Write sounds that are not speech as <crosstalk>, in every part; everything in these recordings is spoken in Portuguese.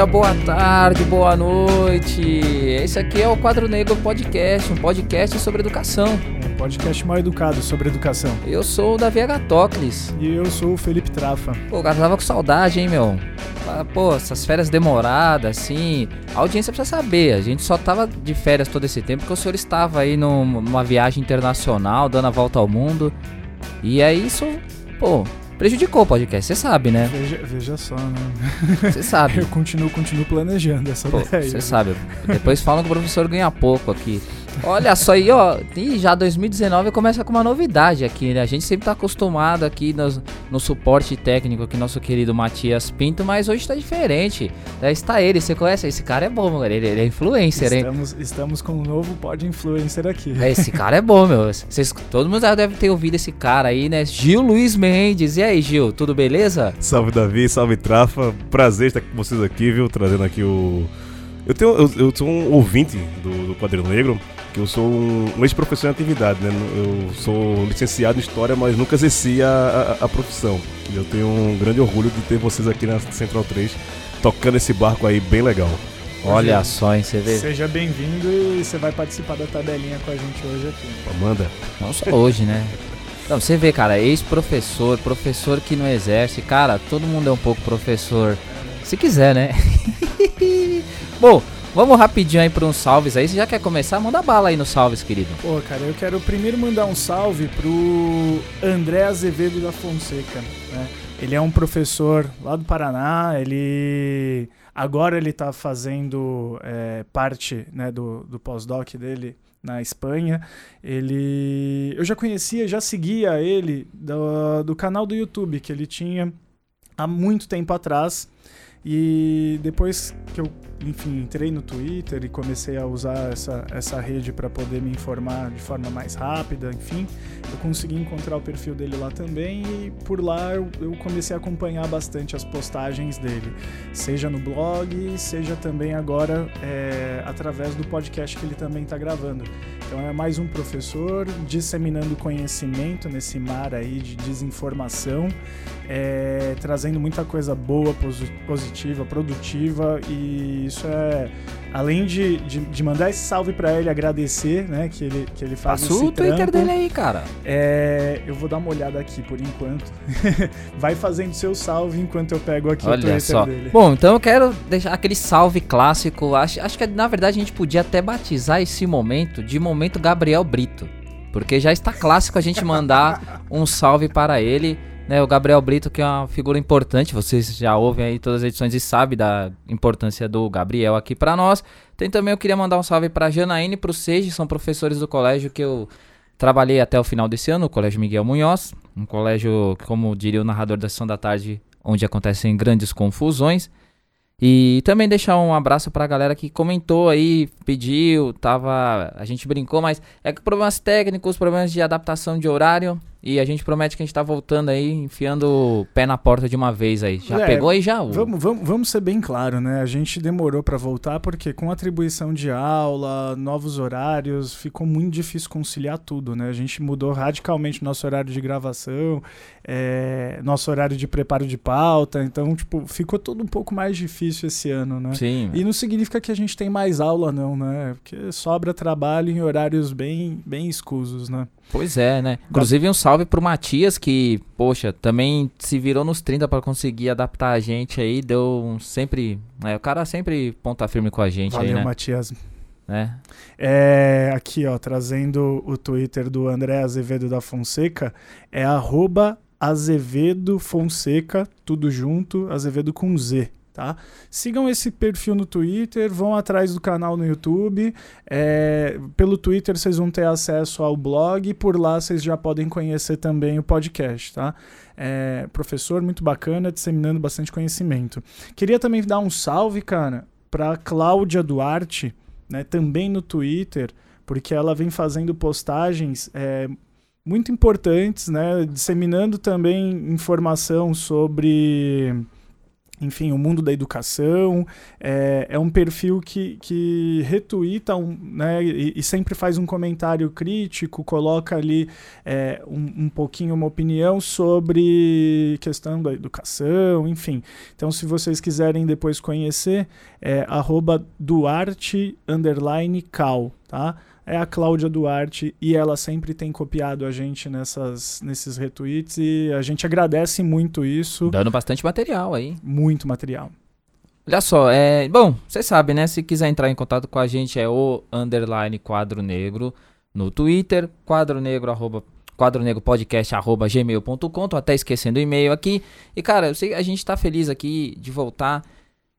Dia, boa tarde, boa noite. Esse aqui é o Quadro Negro Podcast, um podcast sobre educação. Um podcast mal educado sobre educação. Eu sou o Davi Agatocles. E eu sou o Felipe Trafa. Pô, cara, tava com saudade, hein, meu? Pô, essas férias demoradas, assim. A audiência precisa saber. A gente só tava de férias todo esse tempo porque o senhor estava aí num- numa viagem internacional, dando a volta ao mundo. E aí isso, pô, prejudicou o podcast, você sabe, né? Veja, veja só, né? Você sabe. <laughs> Eu continuo, continuo planejando essa Pô, você sabe. Depois falam que o professor ganha pouco aqui. Olha só aí, ó. E já 2019 começa com uma novidade aqui, né? A gente sempre tá acostumado aqui nos- no, suporte técnico aqui, nosso querido Matias Pinto, mas hoje tá diferente. Daí está ele, você conhece? Esse cara é bom, cara. Ele, ele é influencer, hein? Estamos, estamos com um novo pod influencer aqui. É, Esse cara é bom, meu. Vocês, todo mundo já deve ter ouvido esse cara aí, né? Gil Luiz Mendes. E aí, Gil, tudo beleza? Salve Davi, salve Trafa. Prazer estar com vocês aqui, viu? Trazendo aqui o. Eu, tenho, eu, eu sou um ouvinte do, do Quadrinho Negro, que eu sou um, um ex-professor em atividade, né? Eu sou licenciado em História, mas nunca exerci a, a, a profissão. E eu tenho um grande orgulho de ter vocês aqui na Central 3, tocando esse barco aí bem legal. Olha só, hein? Você vê. Seja bem-vindo e você vai participar da tabelinha com a gente hoje aqui. Amanda. Não só hoje, né? Não, você vê, cara, ex-professor, professor que não exerce, cara, todo mundo é um pouco professor. Se quiser, né? <laughs> Bom, vamos rapidinho aí para uns salves aí. Você já quer começar? Manda bala aí nos salves, querido. Pô, cara, eu quero primeiro mandar um salve pro André Azevedo da Fonseca, né? Ele é um professor lá do Paraná, ele... Agora ele tá fazendo é, parte né, do, do pós-doc dele na Espanha. Ele... Eu já conhecia, já seguia ele do, do canal do YouTube que ele tinha há muito tempo atrás. E depois que eu, enfim, entrei no Twitter e comecei a usar essa, essa rede para poder me informar de forma mais rápida, enfim, eu consegui encontrar o perfil dele lá também e por lá eu, eu comecei a acompanhar bastante as postagens dele, seja no blog, seja também agora é, através do podcast que ele também está gravando. Então é mais um professor disseminando conhecimento nesse mar aí de desinformação, é, trazendo muita coisa boa, posi- positiva, produtiva e isso é além de, de, de mandar esse salve para ele, agradecer, né, que ele que ele faz Passa o Twitter trampo. dele aí, cara. É, eu vou dar uma olhada aqui por enquanto. <laughs> Vai fazendo seu salve enquanto eu pego aqui o Olha Twitter só. dele. Bom, então eu quero deixar aquele salve clássico. Acho, acho que na verdade a gente podia até batizar esse momento de momento Gabriel Brito. Porque já está clássico a gente mandar <laughs> um salve para ele. Né, o Gabriel Brito, que é uma figura importante, vocês já ouvem aí todas as edições e sabem da importância do Gabriel aqui para nós. Tem também, eu queria mandar um salve para Janaíne e para o Seiji, são professores do colégio que eu trabalhei até o final desse ano, o Colégio Miguel Munhoz, um colégio, como diria o narrador da Sessão da Tarde, onde acontecem grandes confusões. E também deixar um abraço pra galera que comentou aí, pediu, tava. A gente brincou, mas é que problemas técnicos, problemas de adaptação de horário. E a gente promete que a gente tá voltando aí, enfiando o pé na porta de uma vez aí. Já É, pegou aí já? Vamos, vamos, vamos ser bem claro, né? A gente demorou para voltar porque com atribuição de aula, novos horários, ficou muito difícil conciliar tudo, né? A gente mudou radicalmente nosso horário de gravação, é, nosso horário de preparo de pauta, então, tipo, ficou tudo um pouco mais difícil esse ano, né? Sim. E não significa que a gente tem mais aula, não, né? Porque sobra trabalho em horários bem, bem escusos, né? Pois é, né? Inclusive um salve pro Matias, que, poxa, também se virou nos 30 pra conseguir adaptar a gente aí, deu um sempre. É, o cara sempre ponta firme com a gente Valeu, aí, né? Matias. né? É, aqui, ó, trazendo o Twitter do André Azevedo da Fonseca, é arroba Azevedo Fonseca, tudo junto, Azevedo com Z, tá? Sigam esse perfil no Twitter, vão atrás do canal no YouTube, é, pelo Twitter vocês vão ter acesso ao blog, por lá vocês já podem conhecer também o podcast, tá? É, professor muito bacana, disseminando bastante conhecimento. Queria também dar um salve, cara, para Cláudia Duarte, né, também no Twitter, porque ela vem fazendo postagens é, muito importantes, né, disseminando também informação sobre enfim, o mundo da educação. É, é um perfil que, que retuita um, né, e, e, sempre faz um comentário crítico, coloca ali é, um, um pouquinho uma opinião sobre questão da educação, enfim. Então, se vocês quiserem depois conhecer, é Duarte Cal, tá? É a Cláudia Duarte e ela sempre tem copiado a gente nessas, nesses retweets e a gente agradece muito isso. Dando bastante material aí. Muito material. Olha só, é, bom, você sabe, né? Se quiser entrar em contato com a gente é o underline quadro negro no Twitter, quadro negro arroba quadro negro podcast arroba gmail.com, tô até esquecendo o e-mail aqui. E cara, eu sei a gente tá feliz aqui de voltar,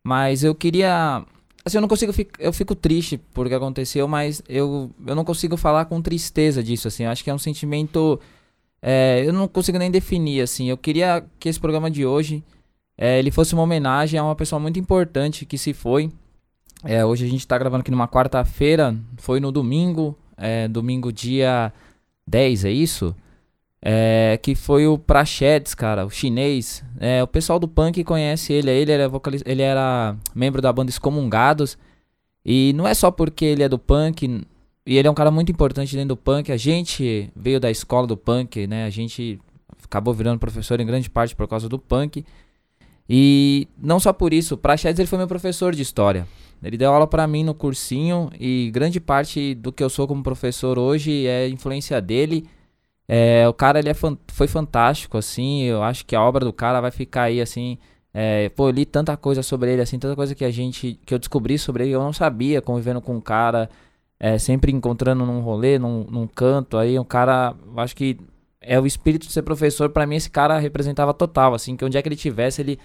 mas eu queria Assim, eu não consigo, eu fico triste por que aconteceu, mas eu, eu não consigo falar com tristeza disso, assim. Acho que é um sentimento, é, eu não consigo nem definir, assim. Eu queria que esse programa de hoje, é, ele fosse uma homenagem a uma pessoa muito importante que se foi. É, hoje a gente tá gravando aqui numa quarta-feira, foi no domingo, é, domingo dia 10, é isso? É, que foi o Prachedes, cara, o chinês. É, o pessoal do punk conhece ele, ele era, vocalista, ele era membro da banda Excomungados. E não é só porque ele é do punk, e ele é um cara muito importante dentro do punk. A gente veio da escola do punk, né? A gente acabou virando professor em grande parte por causa do punk. E não só por isso, o Prachedes ele foi meu professor de história. Ele deu aula para mim no cursinho e grande parte do que eu sou como professor hoje é influência dele é, o cara ele é fan foi fantástico, assim. Eu acho que a obra do cara vai ficar aí, assim. É, pô, eu li tanta coisa sobre ele, assim, tanta coisa que a gente. que eu descobri sobre ele, eu não sabia, convivendo com o cara, é, sempre encontrando num rolê, num, num canto aí, um cara. Acho que é o espírito de ser professor, para mim esse cara representava total, assim, que onde é que ele tivesse, ele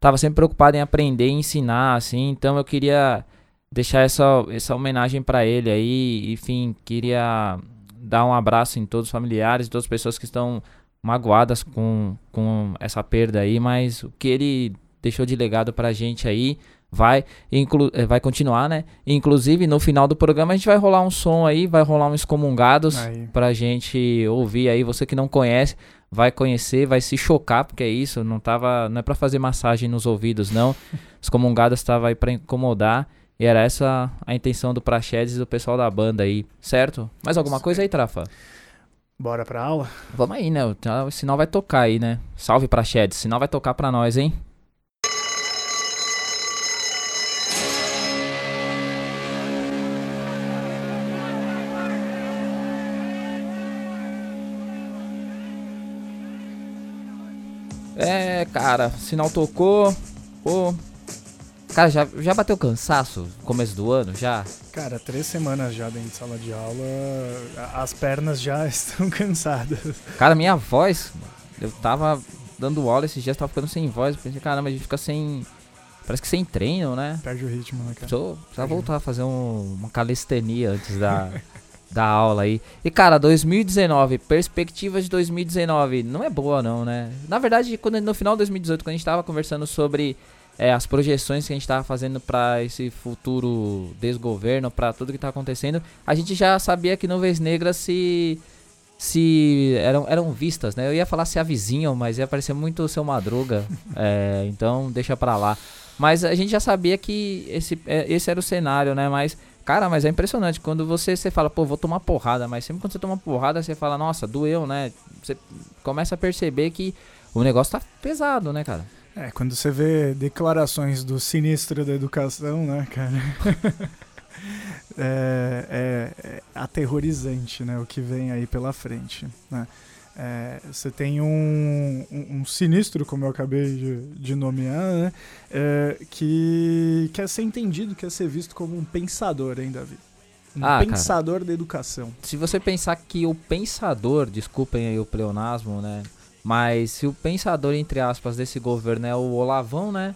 tava sempre preocupado em aprender e ensinar, assim, então eu queria deixar essa, essa homenagem para ele aí, enfim, queria dar um abraço em todos os familiares e todas as pessoas que estão magoadas com, com essa perda aí, mas o que ele deixou de legado pra gente aí vai, inclu eh, vai continuar, né? Inclusive, no final do programa a gente vai rolar um som aí, vai rolar um Excomungados aí. pra gente ouvir aí. Você que não conhece, vai conhecer, vai se chocar, porque é isso, não tava, não é pra fazer massagem nos ouvidos, não. Excomungados tava aí pra incomodar. E era essa a intenção do Praxedes e do pessoal da banda aí, certo? Mais alguma coisa aí, Trafa? Bora pra aula? Vamos aí, né? O sinal vai tocar aí, né? Salve Praxedes, o sinal vai tocar pra nós, hein? É, cara, sinal tocou. Pô, Cara, já, já bateu cansaço começo do ano, já? Cara, três semanas já dentro de sala de aula, as pernas já <laughs> estão cansadas. Cara, minha voz, eu tava dando aula esses dias, tava ficando sem voz. Pensei, caramba, a gente fica sem. Parece que sem treino, né? Perde o ritmo, né, cara? Precisa voltar a fazer um, uma calistenia antes da, <laughs> da aula aí. E, cara, 2019, perspectiva de 2019, não é boa, não, né? Na verdade, quando, no final de 2018, quando a gente tava conversando sobre é, as projeções que a gente estava fazendo para esse futuro desgoverno, para tudo que está acontecendo, a gente já sabia que nuvens negras se se eram, eram vistas, né? Eu ia falar se avizinham, mas ia parecer muito o seu Madruga, <laughs> é, então deixa para lá. Mas a gente já sabia que esse, é, esse era o cenário, né? Mas, cara, mas é impressionante. Quando você, você fala, pô, vou tomar porrada, mas sempre quando você toma porrada, você fala, nossa, doeu, né? Você começa a perceber que o negócio tá pesado, né, cara? É, quando você vê declarações do sinistro da educação, né, cara? <laughs> é, é, é, aterrorizante, né, o que vem aí pela frente, né? É, você tem um, um, um, sinistro, como eu acabei de, de nomear, né, é, que quer ser entendido, quer ser visto como um pensador, hein, Davi? Um ah, pensador cara, da educação. Se você pensar que o pensador, desculpem aí o pleonasmo, né? Mas se o pensador, entre aspas, desse governo é o Olavão, né?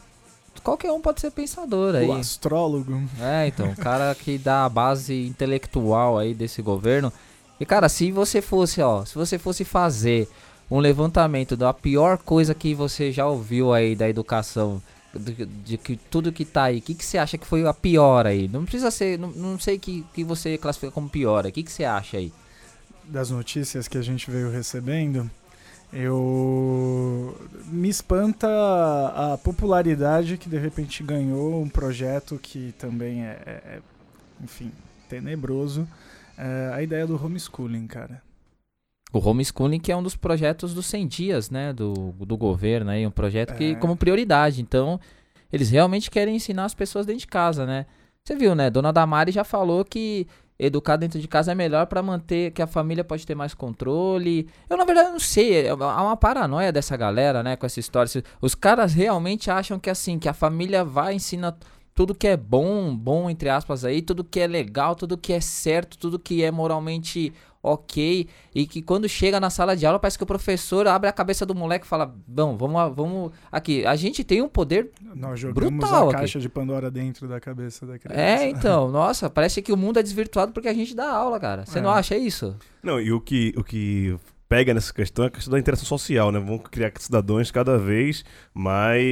Qualquer um pode ser pensador aí. O astrólogo. É, então, o cara que dá a base intelectual aí desse governo. E cara, se você fosse, ó, se você fosse fazer um levantamento da pior coisa que você já ouviu aí da educação, de, de que tudo que tá aí, o que, que você acha que foi a pior aí? Não precisa ser, não, não sei que que você classifica como pior, o que, que você acha aí? Das notícias que a gente veio recebendo, Eu me espanta a popularidade que de repente ganhou um projeto que também é, é, é enfim, tenebroso. É a ideia do homeschooling, cara. O homeschooling que é um dos projetos dos 100 dias, né, do, do governo, aí, um projeto que É. como prioridade. Então, eles realmente querem ensinar as pessoas dentro de casa, né? Você viu, né? Dona Damari já falou que educar dentro de casa é melhor pra manter que a família pode ter mais controle. Eu na verdade não sei, é há uma paranoia dessa galera, né, com essa história. Os caras realmente acham que assim, que a família vai ensinar tudo que é bom, bom entre aspas aí, tudo que é legal, tudo que é certo, tudo que é moralmente ok, e que quando chega na sala de aula parece que o professor abre a cabeça do moleque e fala: "Bom, vamos lá, vamos aqui, a gente tem um poder Nós jogamos Brutal a aqui. caixa de Pandora dentro da cabeça da criança. É, <laughs> então, nossa, parece que o mundo é desvirtuado porque a gente dá aula, cara. Você É. não acha isso? Não, e o que, o que pega nessa questão é a questão da interação social, né? Vamos criar cidadãos cada vez mais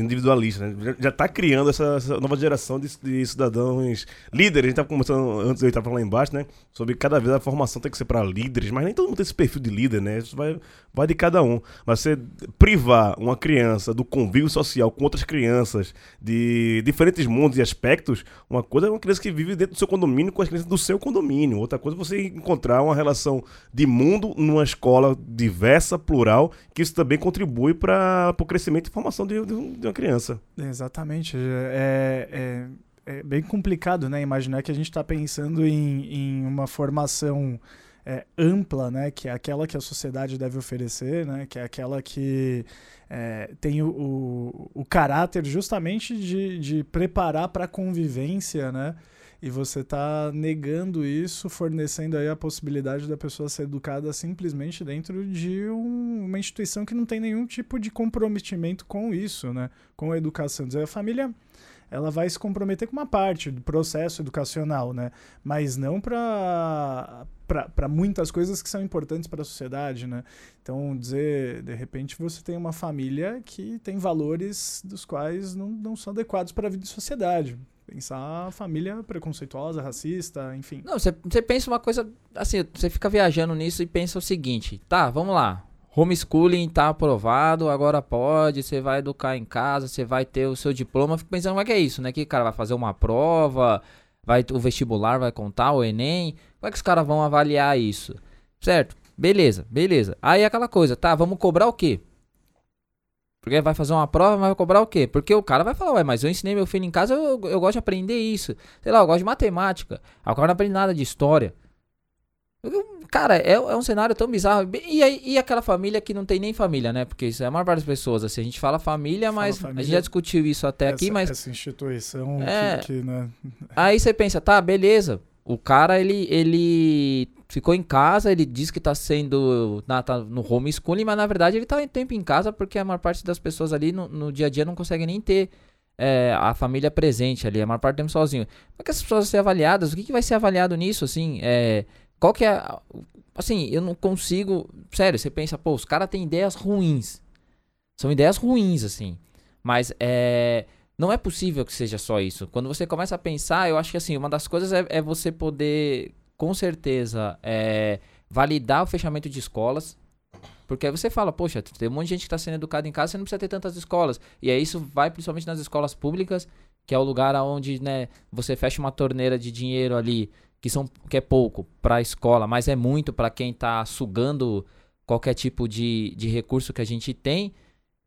individualistas, né? Já, já tá criando essa, essa nova geração de, de cidadãos líderes. A gente tava conversando antes, eu estava lá embaixo, né? Sobre cada vez a formação tem que ser para líderes, mas nem todo mundo tem esse perfil de líder, né? Isso vai, vai de cada um. Mas você privar uma criança do convívio social com outras crianças de diferentes mundos e aspectos, uma coisa é uma criança que vive dentro do seu condomínio com as crianças do seu condomínio. Outra coisa é você encontrar uma relação de mundo numa escola diversa, plural, que isso também contribui para o crescimento e formação de, de um- uma criança. Exatamente. É, é, é bem complicado, né? Imaginar que a gente está pensando em, em uma formação é, ampla, né? Que é aquela que a sociedade deve oferecer, né? Que é aquela que é, tem o, o, o caráter justamente de, de preparar para a convivência, né? E você está negando isso, fornecendo aí a possibilidade da pessoa ser educada simplesmente dentro de um- uma instituição que não tem nenhum tipo de comprometimento com isso, né? Com a educação. Dizer, a família ela vai se comprometer com uma parte do processo educacional, né? Mas não para para muitas coisas que são importantes para a sociedade, né? Então, dizer, de repente, você tem uma família que tem valores dos quais não, não são adequados para a vida em sociedade. Pensar a família preconceituosa, racista, enfim. Não, você pensa uma coisa. Assim, você fica viajando nisso e pensa o seguinte: tá, vamos lá. Homeschooling tá aprovado, agora pode, você vai educar em casa, você vai ter o seu diploma. Fico pensando, como é que é isso, né? Que o cara vai fazer uma prova, vai, o vestibular vai contar, o Enem. Como é que os caras vão avaliar isso? Certo? Beleza, beleza. Aí aquela coisa, tá, vamos cobrar o quê? Porque vai fazer uma prova, mas vai cobrar o quê? Porque o cara vai falar, ué, mas eu ensinei meu filho em casa, eu, eu gosto de aprender isso. Sei lá, eu gosto de matemática. Cara não aprende nada de história. Eu- Cara, é, é um cenário tão bizarro. E, aí- e aquela família que não tem nem família, né? Porque isso é a maior parte das pessoas. Assim, a gente fala família, Fala mas a família. gente já discutiu isso até aqui, essa, mas essa instituição É. que, que, né, Aí você pensa, tá, beleza. O cara, ele, ele ficou em casa, ele diz que tá sendo. Na, tá no homeschooling, mas na verdade ele tá em tempo em casa porque a maior parte das pessoas ali no, no dia a dia não consegue nem ter é, a família presente ali, a maior parte do tempo sozinho. Como é que essas pessoas vão ser avaliadas? O que, que vai ser avaliado nisso, assim? É, qual que é. Assim, eu não consigo. Sério, você pensa, pô, os caras têm ideias ruins. São ideias ruins, assim. Mas é. Não é possível que seja só isso. Quando você começa a pensar, eu acho que assim, uma das coisas é, é você poder, com certeza, é, validar o fechamento de escolas. Porque aí você fala, poxa, tem um monte de gente que está sendo educada em casa, você não precisa ter tantas escolas. E aí isso vai principalmente nas escolas públicas, que é o lugar onde né, você fecha uma torneira de dinheiro ali, que, são, que é pouco para a escola, mas é muito para quem está sugando qualquer tipo de, de recurso que a gente tem.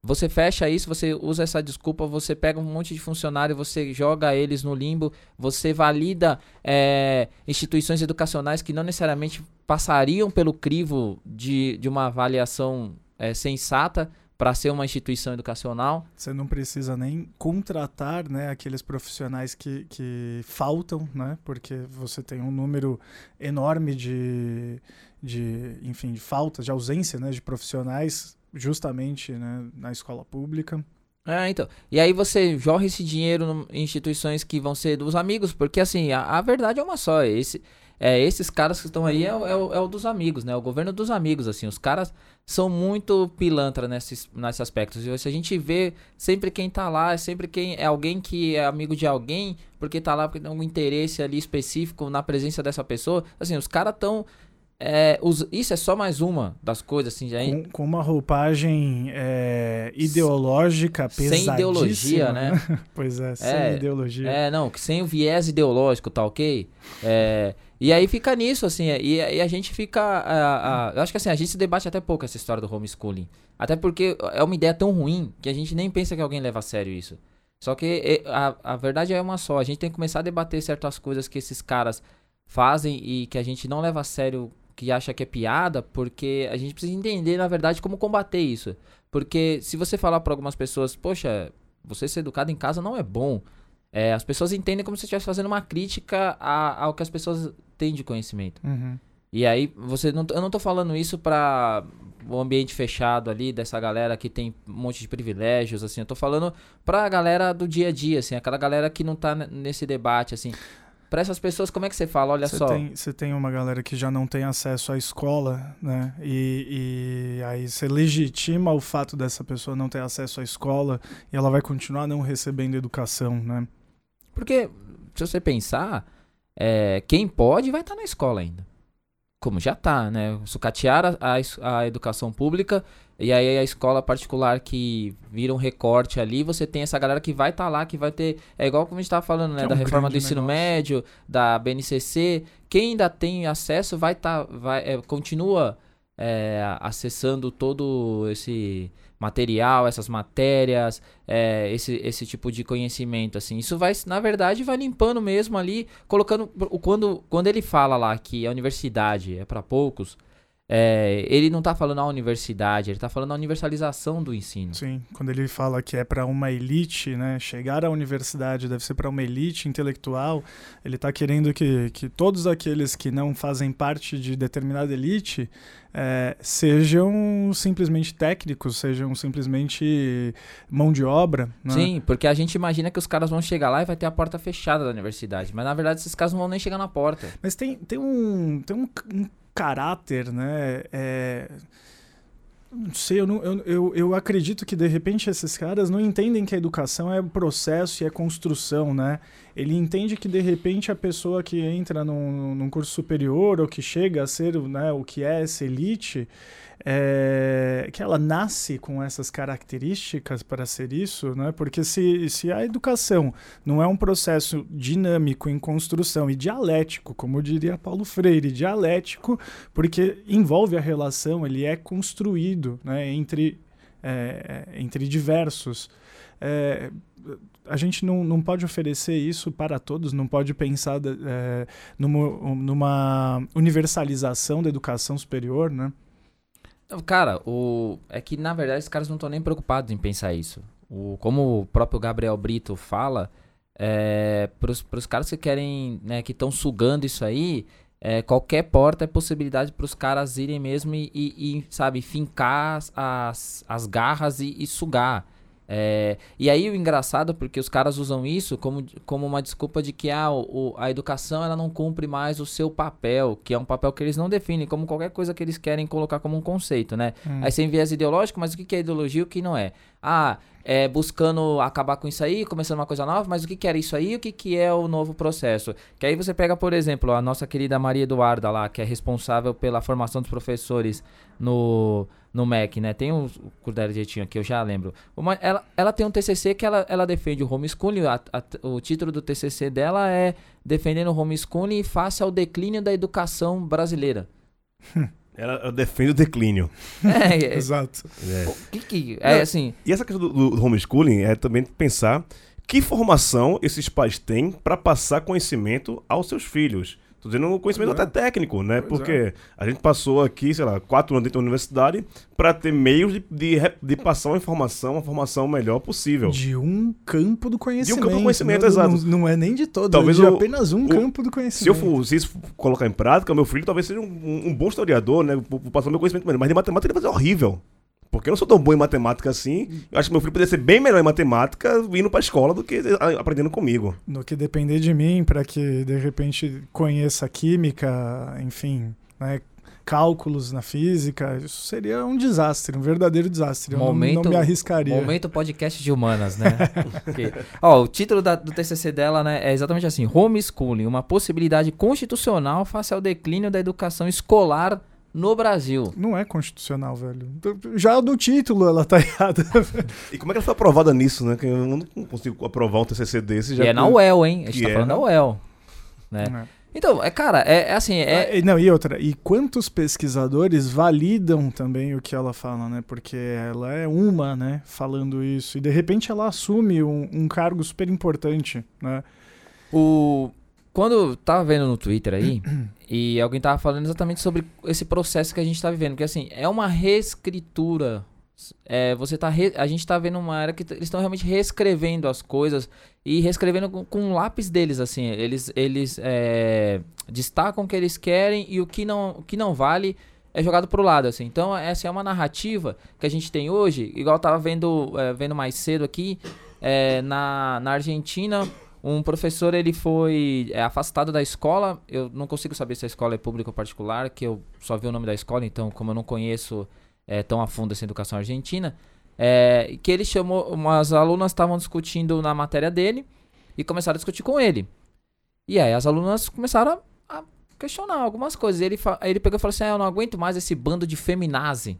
Você fecha isso, você usa essa desculpa, você pega um monte de funcionário, você joga eles no limbo, você valida é, instituições educacionais que não necessariamente passariam pelo crivo de, de uma avaliação é, sensata para ser uma instituição educacional. Você não precisa nem contratar né, aqueles profissionais que, que faltam, né? Porque você tem um número enorme de, de enfim, de falta, de ausência né, de profissionais justamente né, na escola pública. É, então. E aí você jorra esse dinheiro em instituições que vão ser dos amigos, porque assim, a, a verdade é uma só. Esse, é, esses caras que estão aí é, o- é é o dos amigos, né? O governo dos amigos, assim. Os caras são muito pilantra nesses, nesses aspectos. E se a gente vê sempre quem tá lá, é sempre quem é alguém que é amigo de alguém, porque tá lá porque tem algum interesse ali específico na presença dessa pessoa. Assim, os caras tão é, os- isso é só mais uma das coisas, assim, já Com, com uma roupagem é, ideológica sem pesadíssima. ideologia, né? <laughs> Pois é, sem É, ideologia. É, não, sem o viés ideológico, tá ok? É, e aí fica nisso, assim, é, e, e a gente fica. ah, ah, eu acho que assim, a gente se debate até pouco essa história do homeschooling. Até porque é uma ideia tão ruim que a gente nem pensa que alguém leva a sério isso. Só que a, a verdade é uma só. A gente tem que começar a debater certas coisas que esses caras fazem e que a gente não leva a sério, que acha que é piada, porque a gente precisa entender, na verdade, como combater isso. Porque se você falar para algumas pessoas, poxa, você ser educado em casa não é bom. É, as pessoas entendem como se você estivesse fazendo uma crítica a- ao que as pessoas têm de conhecimento. Uhum. E aí, você não, eu não tô falando isso pra o ambiente fechado ali, dessa galera que tem um monte de privilégios, assim. Eu tô falando pra galera do dia a dia, assim, aquela galera que não tá nesse debate, assim. Pra essas pessoas, como é que você fala? Olha Você só. tem, você tem uma galera que já não tem acesso à escola, né? E, e aí você legitima o fato dessa pessoa não ter acesso à escola e ela vai continuar não recebendo educação, né? Porque, se você pensar, é, quem pode vai estar na escola ainda. Como já tá, né? Sucatear a, a a educação pública e aí a escola particular que vira um recorte ali, você tem essa galera que vai estar lá, que vai ter. É igual como a gente tava falando, né? É da um reforma do ensino negócio. médio, da BNCC. Quem ainda tem acesso vai estar. vai, é, continua é, acessando todo esse material, essas matérias, é, esse, esse tipo de conhecimento, assim. Isso vai, na verdade, vai limpando mesmo ali, colocando... Quando, quando ele fala lá que a universidade é para poucos, é, ele não tá falando a universidade, ele tá falando a universalização do ensino. Sim, quando ele fala que é para uma elite, né? Chegar à universidade deve ser para uma elite intelectual, ele está querendo que, que todos aqueles que não fazem parte de determinada elite eh, sejam simplesmente técnicos, sejam simplesmente mão de obra. Né? Sim, porque a gente imagina que os caras vão chegar lá e vai ter a porta fechada da universidade, mas na verdade esses caras não vão nem chegar na porta. Mas tem, tem, um, tem um, um caráter, né? É, não sei, eu, não- eu, eu, eu acredito que de repente esses caras não entendem que a educação é processo e é construção, né? Ele entende que de repente a pessoa que entra num, num curso superior ou que chega a ser né, o que é essa elite, é, que ela nasce com essas características para ser isso, né? Porque se, se a educação não é um processo dinâmico em construção e dialético, como diria Paulo Freire, dialético, porque envolve a relação, ele é construído né, entre, é, entre diversos. É, a gente não, não pode oferecer isso para todos, não pode pensar é, numa, numa universalização da educação superior, né? Cara, o... é que na verdade os caras não estão nem preocupados em pensar isso. O... Como o próprio Gabriel Brito fala, é... pros, pros caras que querem, né, que estão sugando isso aí, é, qualquer porta é possibilidade pros caras irem mesmo e, e- e, sabe, fincar as- as, as garras e, e sugar. É, e aí o engraçado, porque os caras usam isso como, como uma desculpa de que ah, o, a educação ela não cumpre mais o seu papel, que é um papel que eles não definem, como qualquer coisa que eles querem colocar como um conceito, né? Hum. Aí sem viés ideológico, mas o que que é ideologia e o que não é? Ah, é buscando acabar com isso aí, começando uma coisa nova, mas o que que era isso aí o que que é o novo processo? Que aí você pega, por exemplo, a nossa querida Maria Eduarda lá, que é responsável pela formação dos professores no, no MEC, né? Tem o dela jeitinho aqui, eu já lembro. Uma, ela, ela tem um TCC que ela, ela defende o homeschooling, a- a- o título do TCC dela é Defendendo o Homeschooling face ao declínio da educação brasileira. <laughs> Ela, ela defende o declínio. <laughs> É, é, Exato. É. o que que... É assim... E essa questão do, do homeschooling é também pensar que formação esses pais têm para passar conhecimento aos seus filhos. Tô dizendo um conhecimento é. até técnico, né? Pois Porque a gente passou aqui, sei lá, quatro anos dentro da universidade para ter meios de, de, de passar uma informação, uma formação melhor possível. De um campo do conhecimento. campo do conhecimento, não, exato. Não, não é nem de todo, Talvez é de o- apenas um o- campo do Se, eu conhecimento. for, se isso for colocar em prática, meu filho talvez seja um, um bom historiador, né? Vou passar meu conhecimento melhor. Mas de matemática ele vai ser horrível. Porque eu não sou tão bom em matemática assim. Eu acho que meu filho poderia ser bem melhor em matemática indo pra escola do que aprendendo comigo. No que depender de mim, para que de repente conheça química, enfim, né? cálculos na física, isso seria um desastre, um verdadeiro desastre. Eu Momento- não, não me arriscaria. Momento podcast de humanas, né? <laughs> Ok. Ó, o título da- do TCC dela, né, é exatamente assim: Homeschooling, uma possibilidade constitucional face ao declínio da educação escolar no Brasil. Não é constitucional, velho. Já do título ela tá <laughs> errada. E como é que ela foi aprovada nisso, né? Que eu não consigo aprovar um TCC desse. E Já é na UEL, hein? A gente que tá é, falando da né? UEL. Né? É. Então, é, cara, é, é assim, é, Ah, e não, e outra, e quantos pesquisadores validam também o que ela fala, né? Porque ela é uma, né, falando isso. E de repente ela assume um, um cargo super importante, né? O quando eu tava vendo no Twitter aí <clears throat> e alguém tava falando exatamente sobre esse processo que a gente tá vivendo, porque assim, é uma reescritura. É, você tá re- a gente tá vendo uma era que eles estão realmente reescrevendo as coisas e reescrevendo com, com lápis deles assim, eles eles é, destacam o que eles querem e o que não o que não vale é jogado pro lado assim. Então essa é uma narrativa que a gente tem hoje, igual eu tava vendo é, vendo mais cedo aqui é, na, na Argentina um professor ele foi é, afastado da escola. Eu não consigo saber se a escola é pública ou particular, que eu só vi o nome da escola, então como eu não conheço é, tão a fundo essa educação argentina, é, que ele chamou, umas alunas estavam discutindo na matéria dele e começaram a discutir com ele. E aí as alunas começaram a, questionar algumas coisas. Ele, ele pegou e falou assim: ah, eu não aguento mais esse bando de feminazi.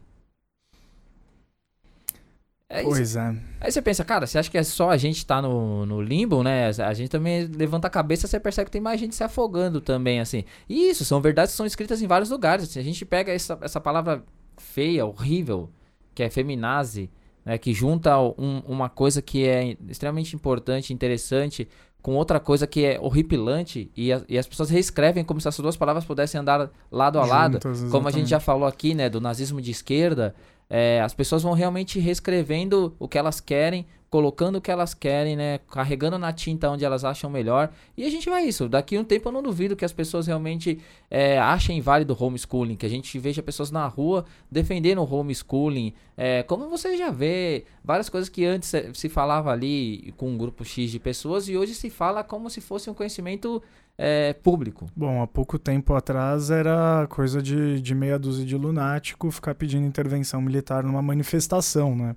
É. Pois é. Aí você pensa, cara, você acha que é só a gente tá no, no limbo, né? A gente também levanta a cabeça, você percebe que tem mais gente se afogando também, assim. E isso, são verdades que são escritas em vários lugares. assim. a gente pega essa, essa palavra feia, horrível, que é feminazi, né? Que junta um- uma coisa que é extremamente importante, interessante, com outra coisa que é horripilante, e, a- e as pessoas reescrevem como se essas duas palavras pudessem andar lado a lado. Juntas, Como a gente já falou aqui, né, do nazismo de esquerda, é, as pessoas vão realmente reescrevendo o que elas querem, colocando o que elas querem, né, carregando na tinta onde elas acham melhor. E a gente vai isso. Daqui um tempo eu não duvido que as pessoas realmente é, achem válido o homeschooling, que a gente veja pessoas na rua defendendo o homeschooling. É, como você já vê várias coisas que antes se- se falava ali com um grupo X de pessoas e hoje se fala como se fosse um conhecimento é, público. Bom, há pouco tempo atrás era coisa de, de meia dúzia de lunático ficar pedindo intervenção militar numa manifestação, né?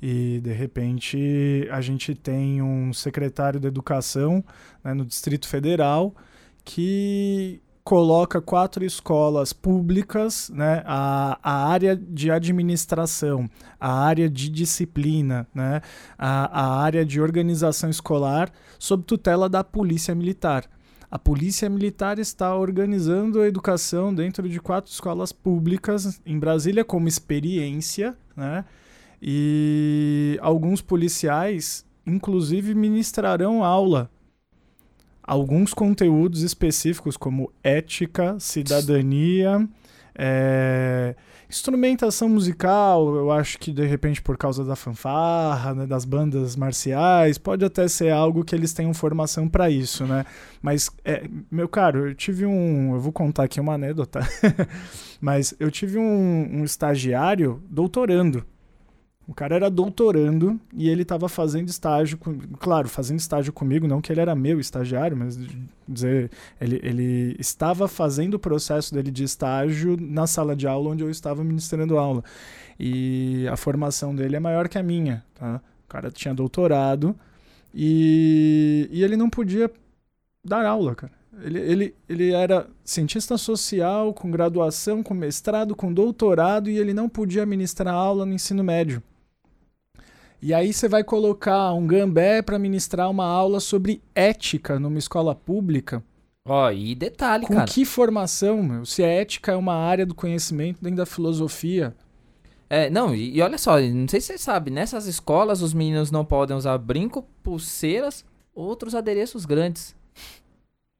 E de repente a gente tem um secretário da educação né, no Distrito Federal que coloca quatro escolas públicas, né, a, a área de administração, a área de disciplina, né, a, a área de organização escolar sob tutela da polícia militar. A polícia militar está organizando a educação dentro de quatro escolas públicas em Brasília como experiência, né? E alguns policiais, inclusive, ministrarão aula. Alguns conteúdos específicos, como ética, cidadania, é, instrumentação musical. Eu acho que de repente por causa da fanfarra, né, das bandas marciais, pode até ser algo que eles tenham formação para isso, né? Mas, é, meu caro, eu tive um. Eu vou contar aqui uma anedota. <laughs> Mas eu tive um, um estagiário doutorando. O cara era doutorando e ele estava fazendo estágio, com, claro, fazendo estágio comigo, não que ele era meu estagiário, mas dizer, ele, ele estava fazendo o processo dele de estágio na sala de aula onde eu estava ministrando aula. E a formação dele é maior que a minha, tá? O cara tinha doutorado e, e ele não podia dar aula, cara. Ele, ele, ele era cientista social, com graduação, com mestrado, com doutorado, e ele não podia ministrar aula no ensino médio. E aí você vai colocar um gambé para ministrar uma aula sobre ética numa escola pública. Ó, e detalhe, Com cara. que formação, meu? Se a ética é uma área do conhecimento dentro da filosofia. É, não, e, e olha só, não sei se você sabe, nessas escolas os meninos não podem usar brinco, pulseiras, outros adereços grandes.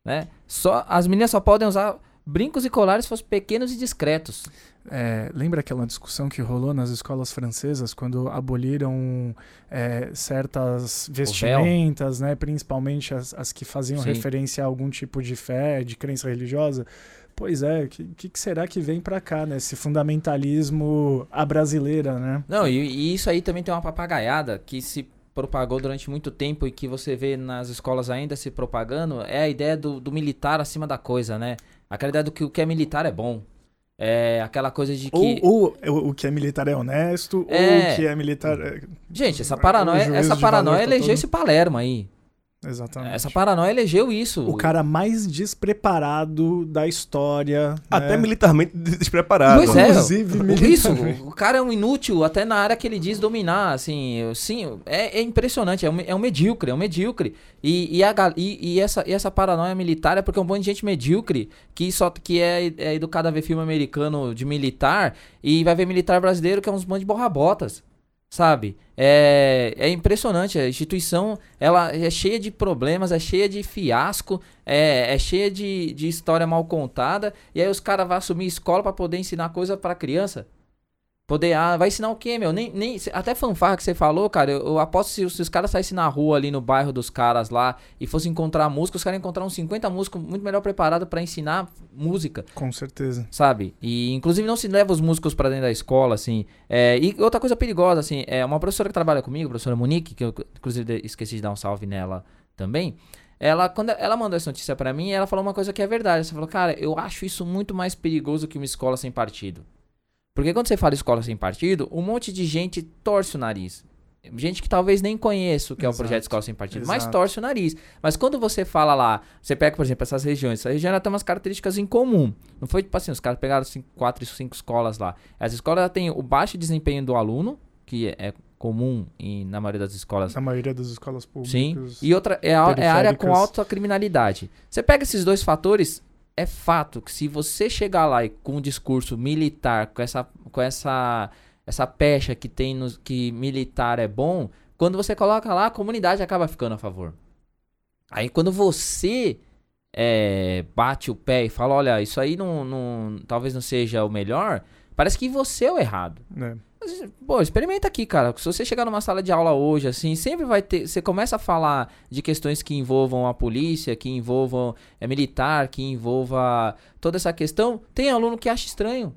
Né? Só, as meninas só podem usar brincos e colares se fossem pequenos e discretos. É, lembra aquela discussão que rolou nas escolas francesas quando aboliram é, certas vestimentas, né, principalmente as, as que faziam Sim. referência a algum tipo de fé, de crença religiosa? Pois é, o que, que, será que vem pra cá, né? Esse fundamentalismo à brasileira, né? Não, e, e isso aí também tem uma papagaiada que se propagou durante muito tempo e que você vê nas escolas ainda se propagando, é a ideia do, do militar acima da coisa, né? Aquela ideia do que o que é militar é bom. É aquela coisa de Ou, que. ou o- o que é militar é honesto, ou É. o que é militar. é- Gente, essa o paranoia, essa paranoia tá elegeu todo- esse Palermo aí. Exatamente. Essa paranoia elegeu isso. O cara mais despreparado da história. Até né? militarmente despreparado. Pois é. Inclusive Isso, o cara é um inútil até na área que ele diz dominar, assim, eu- sim, é, é impressionante, é um, é um medíocre, é um medíocre. E, e, a, e, e essa, e essa paranoia militar é porque é um monte de gente medíocre que só que é, é educada a ver filme americano de militar e vai ver militar brasileiro que é uns monte de borrabotas. Sabe? É, é impressionante. A instituição ela é cheia de problemas, é cheia de fiasco, é, é cheia de, de história mal contada. E aí os caras vão assumir escola pra poder ensinar coisa pra criança. Poder, ah, vai ensinar o quê, meu? Nem, nem, até fanfarra que você falou, cara, eu, eu aposto se, se os caras saíssem na rua ali no bairro dos caras lá e fossem encontrar música, os caras encontraram uns 50 músicos muito melhor preparados pra ensinar música Com certeza. sabe? E inclusive não se leva os músicos pra dentro da escola, assim. É, e outra coisa perigosa, assim, é uma professora que trabalha comigo, a professora Monique, que eu inclusive esqueci de dar um salve nela também. Ela, quando ela mandou essa notícia pra mim, ela falou uma coisa que é verdade. Você falou, cara, eu acho isso muito mais perigoso que uma escola sem partido. Porque quando você fala escola sem partido, um monte de gente torce o nariz. Gente que talvez nem conheça o que é o Exato. projeto Escola Sem Partido, mas Exato. torce o nariz. Mas quando você fala lá, você pega, por exemplo, essas regiões, essa região ela tem umas características em comum. Não foi tipo assim, os caras pegaram cinco, quatro, cinco escolas lá. As escolas têm o baixo desempenho do aluno, que é comum em, na maioria das escolas. Na maioria das escolas Sim. públicas. E outra é a, é área com alta criminalidade. Você pega esses dois fatores, é fato que se você chegar lá e com um discurso militar, com essa com essa essa pecha que tem nos que militar é bom, quando você coloca lá, a comunidade acaba ficando a favor. Aí quando você é, bate o pé e fala, olha, isso aí não, não talvez não seja o melhor, parece que você é o errado. né? Pô, experimenta aqui, cara. Se você chegar numa sala de aula hoje, assim, sempre vai ter. Você começa a falar de questões que envolvam a polícia, que envolvam é, militar, que envolva toda essa questão. Tem aluno que acha estranho.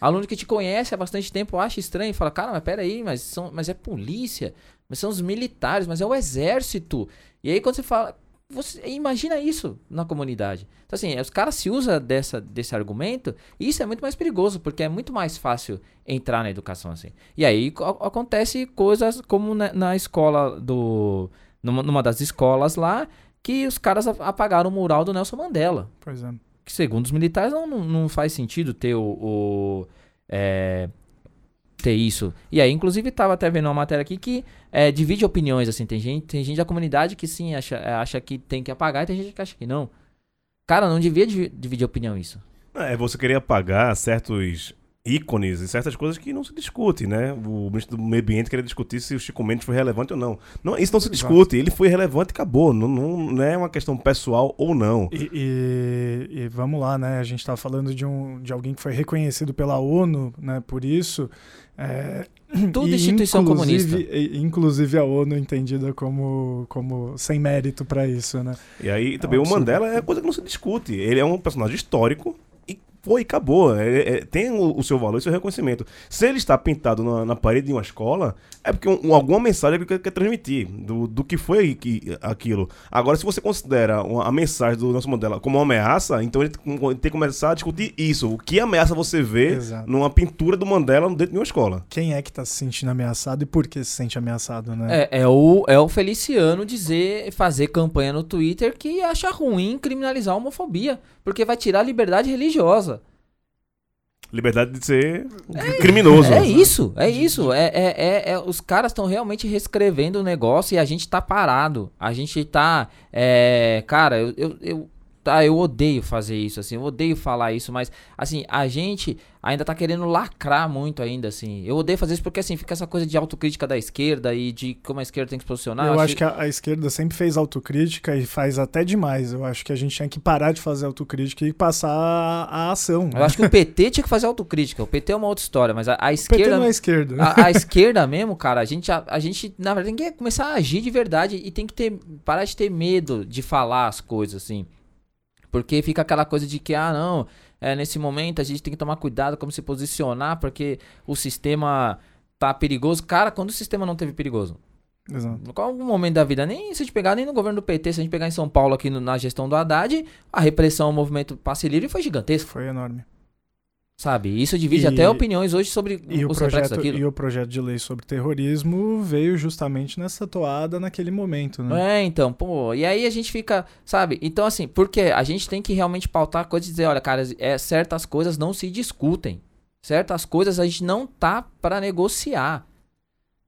Aluno que te conhece há bastante tempo acha estranho e fala, cara, mas peraí, mas, são, mas é polícia, mas são os militares, mas é o exército. E aí quando você fala. Você imagina isso na comunidade. Então, assim, os caras se usam dessa, desse argumento, e isso é muito mais perigoso, porque é muito mais fácil entrar na educação assim. E aí co- acontece coisas como na, na escola do. Numa, numa das escolas lá, que os caras apagaram o mural do Nelson Mandela. Pois é. Que segundo os militares não, não, não faz sentido ter o. o, é, ter isso. E aí, inclusive, tava até vendo uma matéria aqui que é, divide opiniões, assim. Tem gente, tem gente da comunidade que sim acha, acha que tem que apagar e tem gente que acha que não. Cara, não devia divi- dividir opinião isso. É, você queria apagar certos ícones e certas coisas que não se discute, né? O ministro do Meio Ambiente queria discutir se o Chico Mendes foi relevante ou não. não isso não se discute, ele foi relevante e acabou. Não, não, não é uma questão pessoal ou não. E, e- e vamos lá, né? A gente está falando de, um, de alguém que foi reconhecido pela ONU, né? Por isso. é, e instituição comunista. inclusive- Inclusive a ONU entendida como, como sem mérito para isso, né? E aí também um o absurdo. Mandela é coisa que não se discute. Ele é um personagem histórico foi, acabou. É- é- tem o, o seu valor e seu reconhecimento. Se ele está pintado na, na parede de uma escola, é porque um- alguma mensagem ele quer, quer transmitir do, do que foi que, aquilo. Agora, se você considera uma- a mensagem do Nelson Mandela como uma ameaça, então ele tem tem que começar a discutir isso. O que ameaça você vê Exato. numa pintura do Mandela dentro de uma escola? Quem é que tá se sentindo ameaçado e por que se sente ameaçado, né? É, é, o, é o Feliciano dizer, fazer campanha no Twitter que acha ruim criminalizar a homofobia, porque vai tirar a liberdade religiosa. Liberdade de ser criminoso. É isso, é isso. É, é, é- é- os caras estão realmente reescrevendo o negócio e a gente tá parado. A gente tá. é, cara, eu, eu, eu- tá, eu odeio fazer isso, assim, eu odeio falar isso, mas assim, a gente ainda tá querendo lacrar muito ainda, assim. Eu odeio fazer isso porque assim, fica essa coisa de autocrítica da esquerda e de como a esquerda tem que se posicionar. eu acho que a, a esquerda sempre fez autocrítica e faz até demais. Eu acho que a gente tinha que parar de fazer autocrítica e passar a, a ação. Eu acho que o PT <laughs> tinha que fazer autocrítica. O PT é uma outra história, mas a, a o PT esquerda. não é esquerda. A, a <laughs> esquerda mesmo, cara, a gente, a gente, na verdade, tem que começar a agir de verdade e tem que ter, parar de ter medo de falar as coisas, assim. Porque fica aquela coisa de que, ah, não, é, nesse momento a gente tem que tomar cuidado como se posicionar, porque o sistema tá perigoso. Cara, quando o sistema não teve perigoso? Exato. Qual algum momento da vida? Nem se a gente pegar nem no governo do PT, se a gente pegar em São Paulo, aqui no- na gestão do Haddad, a repressão ao movimento passe livre foi gigantesca. Foi enorme. Sabe? Isso divide E- até opiniões hoje sobre E o, os reflexos projeto, daquilo. e o projeto de lei sobre terrorismo veio justamente nessa toada naquele momento, né? É, então, pô, e aí a gente fica, sabe? Então, assim, porque a gente tem que realmente pautar coisas e dizer, olha, cara, é, certas coisas não se discutem. Certas coisas a gente não tá pra negociar,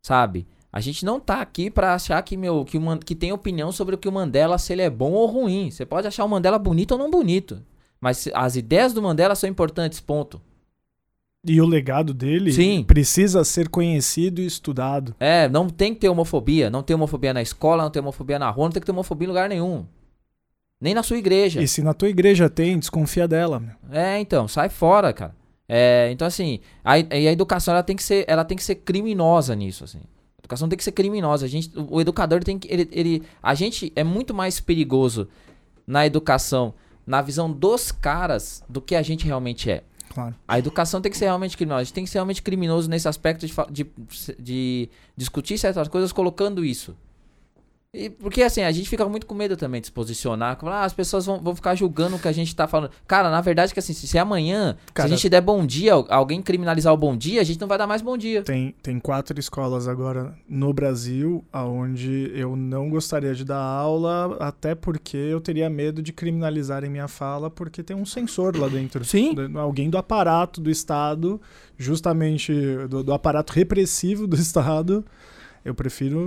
sabe? A gente não tá aqui pra achar que, meu, que, o que tem opinião sobre o que o Mandela, se ele é bom ou ruim. Você pode achar o Mandela bonito ou não bonito. Mas as ideias do Mandela são importantes, ponto. E o legado dele Sim. precisa ser conhecido e estudado. É, não tem que ter homofobia. Não tem homofobia na escola, não tem homofobia na rua, não tem que ter homofobia em lugar nenhum. Nem na sua igreja. E se na tua igreja tem, desconfia dela. meu. É, então, sai fora, cara. É, então, assim, a, a educação ela tem, que ser, ela tem que ser criminosa nisso, assim. A educação tem que ser criminosa. A gente, o, o educador tem que. Ele, ele, a gente é muito mais perigoso na educação, na visão dos caras, do que a gente realmente é. Claro. A educação tem que ser realmente criminosa. A gente tem que ser realmente criminoso nesse aspecto de, de, de discutir certas coisas colocando isso. E porque assim, a gente fica muito com medo também de se posicionar. como, Ah, as pessoas vão, vão ficar julgando o que a gente tá falando. Cara, na verdade, que assim, se, se amanhã, Cara- se a gente der bom dia, al- alguém criminalizar o bom dia, a gente não vai dar mais bom dia. Tem, tem quatro escolas agora no Brasil onde eu não gostaria de dar aula, até porque eu teria medo de criminalizarem minha fala, porque tem um censor lá dentro. Sim. De- Alguém do aparato do Estado, justamente do, do aparato repressivo do Estado. Eu prefiro.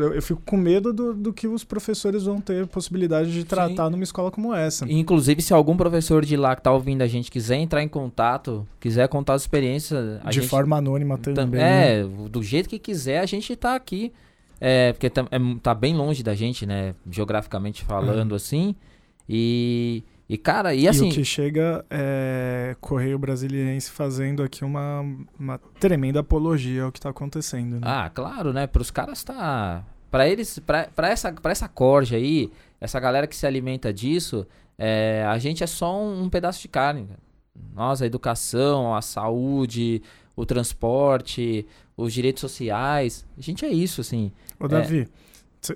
Eu, eu fico com medo do, do que os professores vão ter possibilidade de tratar numa escola como essa. Inclusive, se algum professor de lá que tá ouvindo a gente quiser entrar em contato, quiser contar a experiência, a de gente forma anônima Tam- também. né? É, do jeito que quiser, a gente tá aqui. É, porque tam- é, tá bem longe da gente, né? Geograficamente falando, assim. E, e cara, e assim. E o que chega é Correio Brasiliense fazendo aqui uma, uma tremenda apologia ao que está acontecendo. Né? Ah, claro, né? Para os caras tá. Pra eles, pra, pra, essa, pra essa corja aí, essa galera que se alimenta disso, é, a gente é só um, um pedaço de carne. Nós, a educação, a saúde, o transporte, os direitos sociais. A gente é isso, assim. Ô, Davi,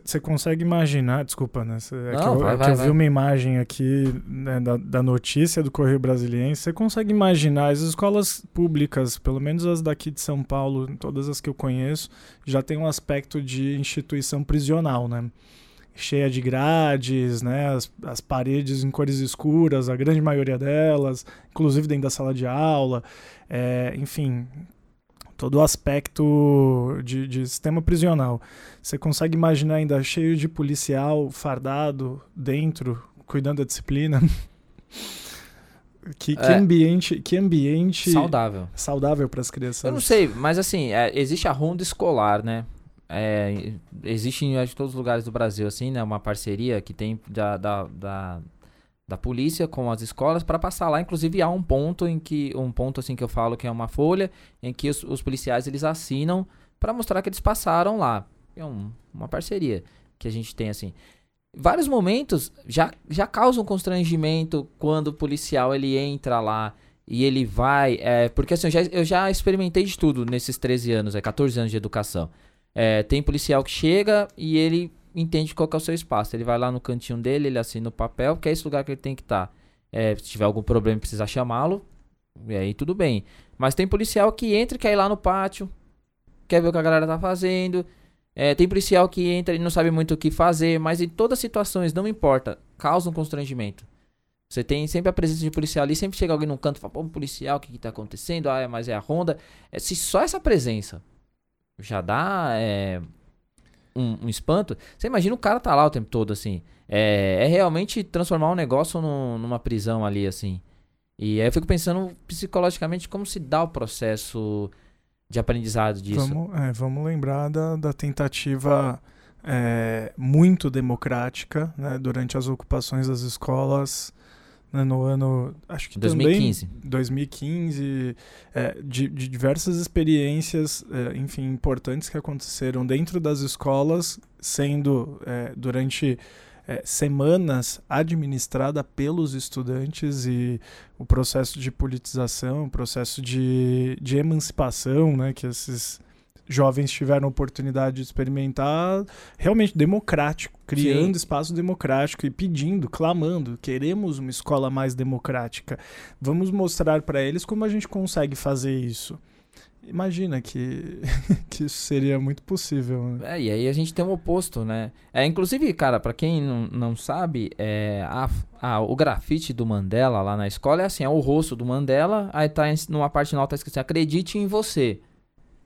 você consegue imaginar, desculpa, né? cê- É que Não, eu, vai, é que vai, eu vai. vi uma imagem aqui né, da, da notícia do Correio Brasiliense. Você consegue imaginar as escolas públicas, pelo menos as daqui de São Paulo, todas as que eu conheço, já tem um aspecto de instituição prisional, né? Cheia de grades, né? As, as paredes em cores escuras, a grande maioria delas, inclusive dentro da sala de aula. É, enfim, todo o aspecto de, de sistema prisional. Você consegue imaginar ainda cheio de policial fardado dentro, cuidando da disciplina? <laughs> que, que É. ambiente, que ambiente Saudável. saudável para as crianças. Eu não sei, mas assim, é, existe a ronda escolar, né? É, existe em todos os lugares do Brasil, assim, né? Uma parceria que tem da, da, da, da polícia com as escolas para passar lá. Inclusive, há um ponto em que. Um ponto assim que eu falo que é uma folha, em que os, os policiais eles assinam para mostrar que eles passaram lá. É um- uma parceria que a gente tem, assim. Vários momentos já, já causam constrangimento quando o policial ele entra lá e ele vai. é, porque assim, eu já, eu já experimentei de tudo nesses 13 anos, é 14 anos de educação. É, tem policial que chega e ele entende qual é o seu espaço. Ele vai lá no cantinho dele, ele assina o papel, que é esse lugar que ele tem que estar. se tiver algum problema e precisar chamá-lo, e aí tudo bem. Mas tem policial que entra e quer ir lá no pátio, quer ver o que a galera tá fazendo. É, tem policial que entra e não sabe muito o que fazer, mas em todas as situações, não importa, causa um constrangimento. Você tem sempre a presença de policial ali, sempre chega alguém num canto e fala, pô, policial, o que, que tá acontecendo? Ah, é, mas é a ronda. É, se só essa presença já dá é, um, um espanto, você imagina o cara tá lá o tempo todo, assim. É, é realmente transformar um negócio num- numa prisão ali, assim. E aí eu fico pensando psicologicamente como se dá o processo de aprendizado disso. Vamos, é, vamos lembrar da, da tentativa é, muito democrática né, durante as ocupações das escolas no ano, acho que 2015. também 2015, é, de, de diversas experiências, é, enfim, importantes que aconteceram dentro das escolas, sendo é, durante é, semanas administrada pelos estudantes e o processo de politização, o processo de, de emancipação, né, que esses jovens tiveram a oportunidade de experimentar realmente democrático, criando Sim. espaço democrático e pedindo, clamando, queremos uma escola mais democrática. Vamos mostrar para eles como a gente consegue fazer isso. Imagina que, <laughs> que isso seria muito possível. Né? É, e aí a gente tem o oposto, né? É, inclusive, cara, pra quem não, não sabe, é, a, a- o grafite do Mandela lá na escola é assim, é o rosto do Mandela, aí tá em- numa parte final tá escrito assim, acredite em você.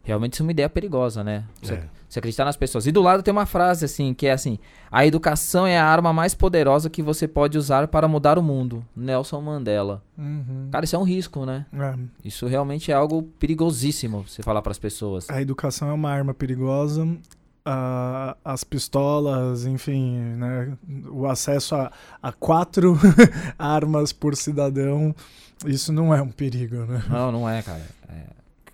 Realmente isso é uma ideia perigosa, né? Você, É. você acreditar nas pessoas. E do lado tem uma frase assim, que é assim, a educação é a arma mais poderosa que você pode usar para mudar o mundo. Nelson Mandela. Uhum. Cara, isso é um risco, né? É. Isso realmente é algo perigosíssimo você falar pras pessoas. A educação é uma arma perigosa. a- as pistolas, enfim, né, o acesso a, a quatro <laughs> armas por cidadão, isso não é um perigo, né? Não, não é, cara.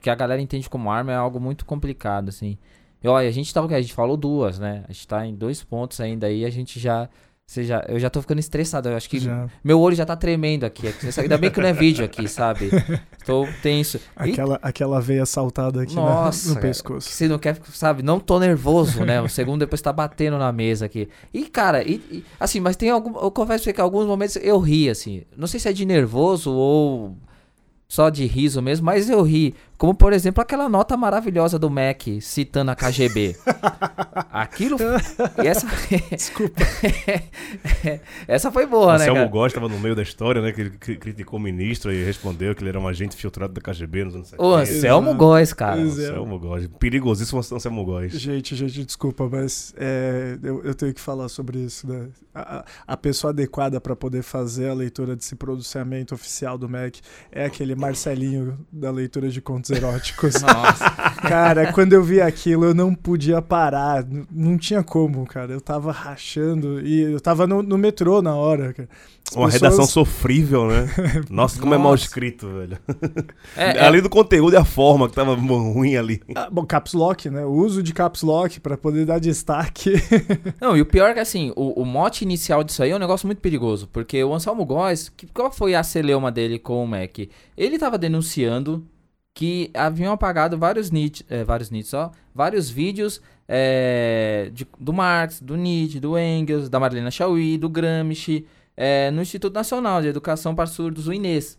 É, que a galera entende como arma é algo muito complicado, assim. E olha, a gente tava, a gente falou duas, né? A gente tá em dois pontos ainda aí, a gente já, você já eu já tô ficando estressado, eu acho que Já. meu olho já tá tremendo aqui. Ainda bem que não é vídeo aqui, sabe? <laughs> Tô tenso. E Aquela, aquela veia saltada aqui na- Nossa, no cara. pescoço. você não quer, sabe? Não tô nervoso, né? O segundo depois tá batendo na mesa aqui. E, cara, e, e- assim, mas tem algum. Eu confesso que alguns momentos eu ri, assim. Não sei se é de nervoso ou só de riso mesmo, mas eu ri. Como, por exemplo, aquela nota maravilhosa do Mac citando a KGB. <laughs> Aquilo. E essa. <laughs> Desculpa. <laughs> essa foi boa, né, Anselmo cara? Góes estava no meio da história, né? Que ele cri- criticou o ministro e respondeu que ele era um agente filtrado da KGB nos anos 70. Ô, Anselmo. Góes, cara. É. Anselmo Góes. Perigosíssimo Anselmo Góes. Gente, gente, desculpa, mas é, eu, eu tenho que falar sobre isso, né? A, a- pessoa adequada para poder fazer a leitura desse pronunciamento oficial do MEC é aquele Marcelinho da leitura de contos eróticos. Nossa. Cara, quando eu vi aquilo, eu não podia parar. Não tinha como, cara. Eu tava rachando e eu tava no, no metrô na hora, cara. As Uma pessoas- redação sofrível, né? <laughs> Nossa, como é mal Nossa. escrito, velho. É, <laughs> é- Além do conteúdo e a forma que tava ruim ali. Ah, bom, caps lock, né? O uso de caps lock para poder dar destaque. <laughs> Não, e o pior é que assim, o, o mote inicial disso aí é um negócio muito perigoso, porque o Anselmo Góes, que, qual foi a celeuma dele com o Mac? Ele tava denunciando que haviam apagado vários nits, é, vários nits, ó, vários vídeos é, de- do Marx, do Nietzsche, do Engels, da Marilena Chauí, do Gramsci, é, no Instituto Nacional de Educação para Surdos, o Inês.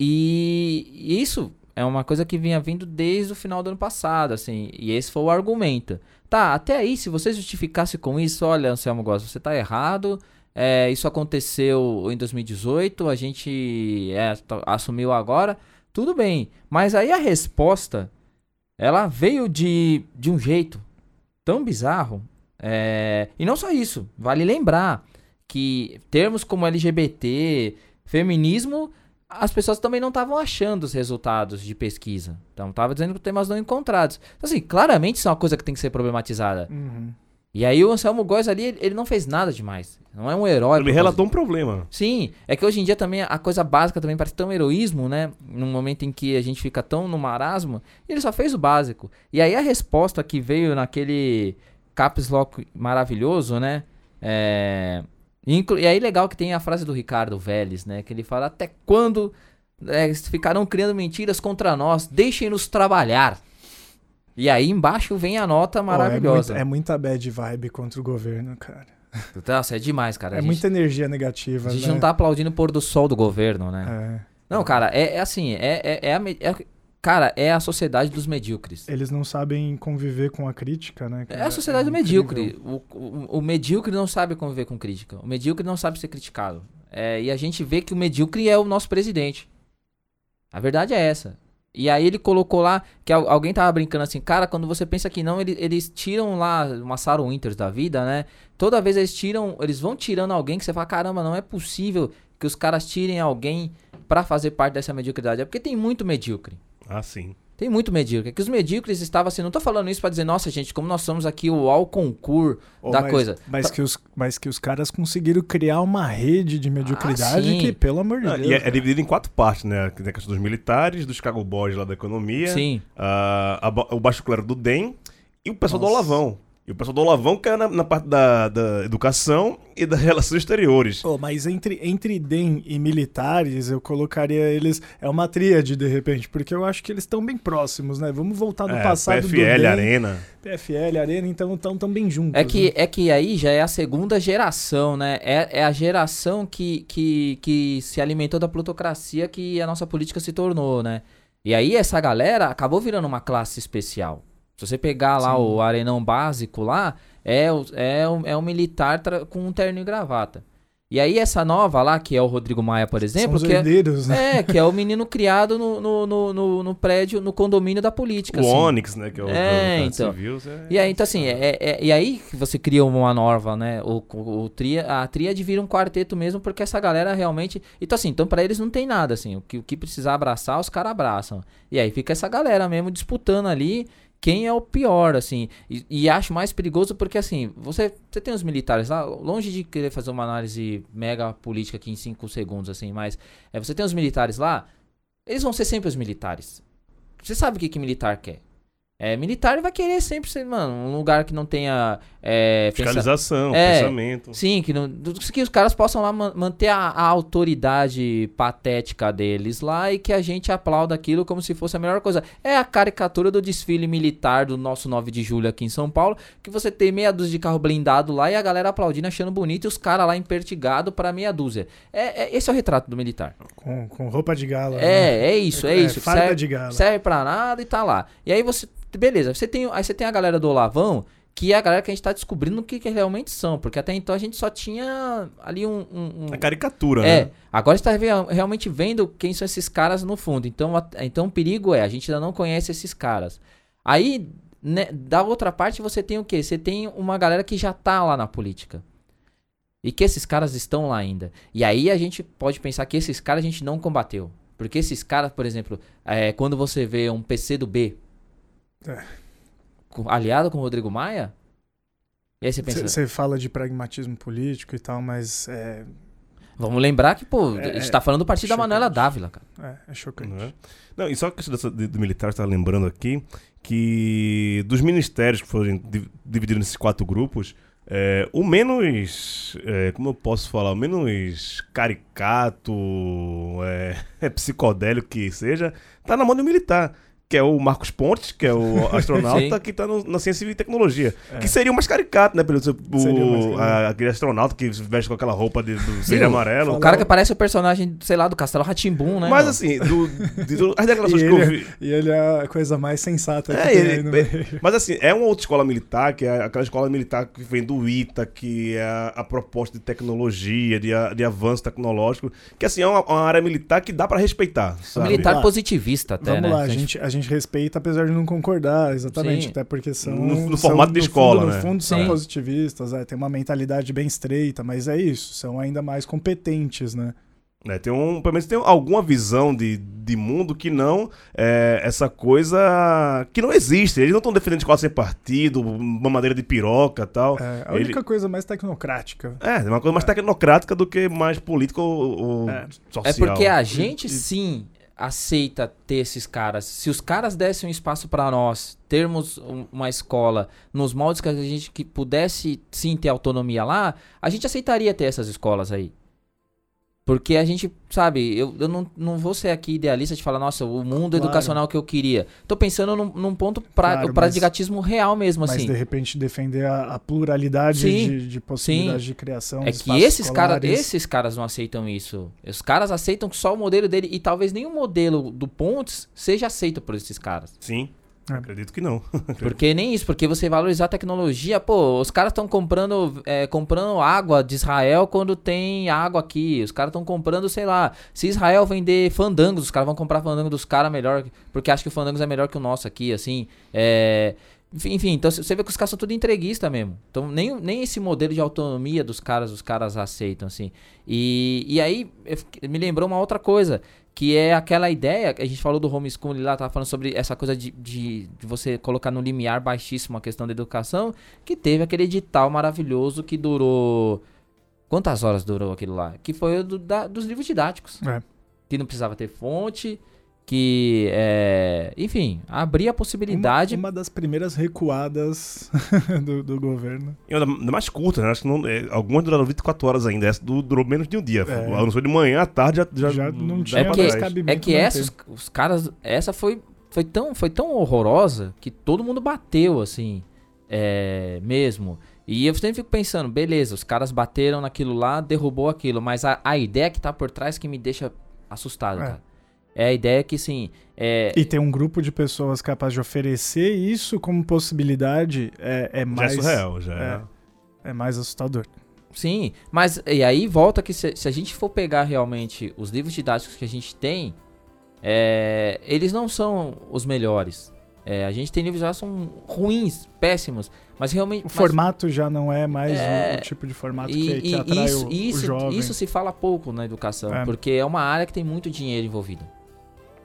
E, isso é uma coisa que vinha vindo desde o final do ano passado, assim, e esse foi o argumento. Tá, até aí, se você justificasse com isso, olha, Anselmo Góes, você tá errado, é, isso aconteceu em 2018, a gente assumiu agora, tudo bem. Mas aí a resposta, ela veio de, de um jeito tão bizarro, é, e não só isso, vale lembrar que termos como LGBT, feminismo, as pessoas também não estavam achando os resultados de pesquisa. Então, tava dizendo que temas não encontrados. Então, assim, claramente isso é uma coisa que tem que ser problematizada. Uhum. E aí o Anselmo Góes ali, ele, não fez nada demais. Não é um herói. Ele relatou um problema. Sim, é que hoje em dia também a coisa básica também parece tão heroísmo, né? Num momento em que a gente fica tão no marasmo, ele só fez o básico. E aí a resposta que veio naquele caps lock maravilhoso, né? É... E aí legal que tem a frase do Ricardo Vélez, né? Que ele fala, até quando é, ficarão criando mentiras contra nós? Deixem-nos trabalhar. E aí embaixo vem a nota maravilhosa. Oh, é, muito- é muita bad vibe contra o governo, cara. Nossa, é demais, cara. É gente, muita energia negativa, a gente né? não tá aplaudindo o pôr do sol do governo, né? É. Não, cara, é, é assim, é, é, é a é- cara, é a sociedade dos medíocres. Eles não sabem conviver com a crítica, né? É cara? a sociedade do medíocre. O, o, o medíocre não sabe conviver com crítica. O medíocre não sabe ser criticado. É, e a gente vê que o medíocre é o nosso presidente. A verdade é essa. E aí ele colocou lá que al- alguém tava brincando assim, cara, quando você pensa que não, ele- eles tiram lá uma Sarah Winters da vida, né? Toda vez eles tiram, eles vão tirando alguém que você fala, caramba, não é possível que os caras tirem alguém pra fazer parte dessa mediocridade. É porque tem muito medíocre. Ah, sim. Tem muito medíocre. É que os medíocres estavam assim, não tô falando isso pra dizer, nossa, gente, como nós somos aqui o ao concurso Oh, da mas, coisa. Mas que, os, mas que os caras conseguiram criar uma rede de mediocridade sim. que, pelo amor de Ah, Deus. e é, é dividido em quatro partes, né? Tem a questão dos militares, dos Chicago Boys lá da economia, Sim. ah, a o baixo clero do DEM e o pessoal do Nossa. Olavão. E o pessoal do Olavão caiu na, na parte da, da educação e das <laughs> relações exteriores. Oh, mas entre, entre DEM e militares, eu colocaria eles. É uma tríade, de repente, porque eu acho que eles estão bem próximos, né? Vamos voltar no É, passado PFL, do DEM. Arena. PFL, Arena, então estão tão bem juntos. É que, né? é que aí já é a segunda geração, né? É, é a geração que, que, que se alimentou da plutocracia que a nossa política se tornou, né? E aí essa galera acabou virando uma classe especial. Se você pegar lá Sim. o arenão básico lá, é é é um militar com um terno e gravata. E aí essa nova lá, que é o Rodrigo Maia, por exemplo, que é, herdeiros, né? é, que é o menino criado no, no, no, no- prédio, no condomínio da política. O assim. Onix, né? Que é o É, então. Civil, é- E aí, então assim, é, é- e aí você cria uma nova, né? O, o, o tria, a tríade vira um quarteto mesmo, porque essa galera realmente. Então, assim, então pra eles não tem nada, assim. O que, o que precisar abraçar, os caras abraçam. E aí fica essa galera mesmo disputando ali quem é o pior, assim. E, e acho mais perigoso porque, assim, você, você tem os militares lá, longe de querer fazer uma análise mega política aqui em 5 segundos, assim, mas é, você tem os militares lá, eles vão ser sempre os militares. Você sabe o que, que militar quer. É, militar vai querer sempre ser, mano, um lugar que não tenha. É, pensa- Fiscalização, É. pensamento. Sim, que, não, que os caras possam lá man- manter a, a autoridade patética deles lá e que a gente aplauda aquilo como se fosse a melhor coisa. É a caricatura do desfile militar do nosso 9 de julho aqui em São Paulo, que você tem meia dúzia de carro blindado lá e a galera aplaudindo, achando bonito e os caras lá empertigado para meia dúzia. É, é- esse é o retrato do militar. Com, com roupa de gala. né? É, é isso, é, isso. que Farda serve- de gala. serve pra nada e tá lá. E aí você. Beleza, você tem, aí você tem a galera do Olavão, que é a galera que a gente tá descobrindo o que, que realmente são. Porque até então a gente só tinha ali um. um- um- A caricatura, é, né? agora a gente tá realmente vendo quem são esses caras no fundo. Então, a- então o perigo é, a gente ainda não conhece esses caras. Aí, né, da outra parte, você tem o quê? Você tem uma galera que já tá lá na política. E que esses caras estão lá ainda. E aí a gente pode pensar que esses caras a gente não combateu. Porque esses caras, por exemplo, é, quando você vê um PC do B É. aliado com o Rodrigo Maia, e aí você pensa, Você fala de pragmatismo político e tal, mas é, vamos lembrar que, pô, É, a gente tá falando do partido da chocante. Manuela Dávila, cara. é, é chocante. Não, é? Não, e só a questão dessa, de- do militar, você tá lembrando aqui, que dos ministérios que foram di- divididos nesses quatro grupos, é, o menos, é, como eu posso falar, o menos caricato, é, <laughs> é psicodélico que seja, tá na mão do militar. Que é o Marcos Pontes, que é o <laughs> astronauta que tá no- na ciência e tecnologia. É. Que seria o mais caricato, né? Pelo, o, Seria o mais caricato. a- aquele astronauta que veste com aquela roupa de, do verde o- amarelo. O cara que parece o personagem, sei lá, do Castelo Ratimbum, né? Mas assim, do, de, do- as <laughs> declarações E que eu ele- vi. E ele é a coisa mais sensata que É, tem ele- aí no é- meio. Mas assim, é uma outra escola militar, que é aquela escola militar que vem do ITA, que é a, a proposta de tecnologia, de, a- de avanço tecnológico, que assim, é uma, uma área militar que dá pra respeitar. Sabe? militar positivista até, Vamos né? lá, a gente, a gente respeita, apesar de não concordar, exatamente. Sim. Até porque são. No- no são, formato de no escola, fundo, né? No fundo, são Sim. positivistas, é, tem uma mentalidade bem estreita, mas é isso, são ainda mais competentes, né? É, tem um, pelo menos tem alguma visão de, de mundo que não é essa coisa que não existe. Eles não estão defendendo escola sem partido, uma madeira de piroca e tal. É, a Ele- única coisa mais tecnocrática. É, é uma coisa mais tecnocrática do que mais política ou, ou É. social. É porque a gente E- sim aceita ter esses caras. Se os caras dessem um espaço pra nós, termos um- uma escola nos moldes que a gente que pudesse sim ter autonomia lá, a gente aceitaria ter essas escolas aí. Porque a gente, sabe, eu, eu não, não vou ser aqui idealista de falar, nossa, o mundo Claro. educacional que eu queria. Tô pensando num, num ponto pra, Claro, o praticatismo real mesmo, Mas assim. de repente defender a, a pluralidade Sim, de, de possibilidades de criação. É que esses caras, esses caras não aceitam isso. Os caras aceitam só o modelo dele e talvez nenhum modelo do Pontes seja aceito por esses caras. Sim, É. acredito que não. <laughs> Porque nem isso, porque você valorizar a tecnologia, pô, os caras estão comprando, é, comprando água de Israel quando tem água aqui. Os caras estão comprando, sei lá, se Israel vender fandangos, os caras vão comprar fandango dos caras melhor, porque acho que o fandangos é melhor que o nosso aqui, assim. É, enfim, enfim, então você vê que os caras são tudo entreguista mesmo. Então nem, nem esse modelo de autonomia dos caras, os caras aceitam, assim. E, e aí me lembrou uma outra coisa, que é aquela ideia, que a gente falou do homeschooling lá, tava falando sobre essa coisa de, de, de você colocar no limiar baixíssimo a questão da educação, que teve aquele edital maravilhoso que durou... Quantas horas durou aquilo lá? Que foi o do- da- dos livros didáticos. É. Que não precisava ter fonte, que, é, enfim, abrir a possibilidade. Uma, uma das primeiras recuadas <laughs> do, do, governo. E uma mais curta, né? Acho que não, é, algumas duraram 24 horas ainda. Essa durou menos de um dia. É. Anunciou de manhã, à tarde já, já, já não tinha é mais cabimento. É que essa, os, os, caras, essa foi, foi, tão, foi tão horrorosa que todo mundo bateu, assim, é, mesmo. E eu sempre fico pensando, beleza, os caras bateram naquilo lá, derrubou aquilo, mas a, a ideia que tá por trás que me deixa assustado, é. cara. É a ideia que, sim. É... E tem um grupo de pessoas capaz de oferecer isso como possibilidade é, é mais. Já é surreal, já é. É mais assustador. Sim, mas e aí volta que se, se, a gente for pegar realmente os livros didáticos que a gente tem, é, eles não são os melhores. É, a gente tem livros que são ruins, péssimos, mas realmente... O mas, formato já não é mais é, o, tipo de formato e, que, que atrai isso, o, isso, o jovem. Isso se fala pouco na educação, é. porque é uma área que tem muito dinheiro envolvido.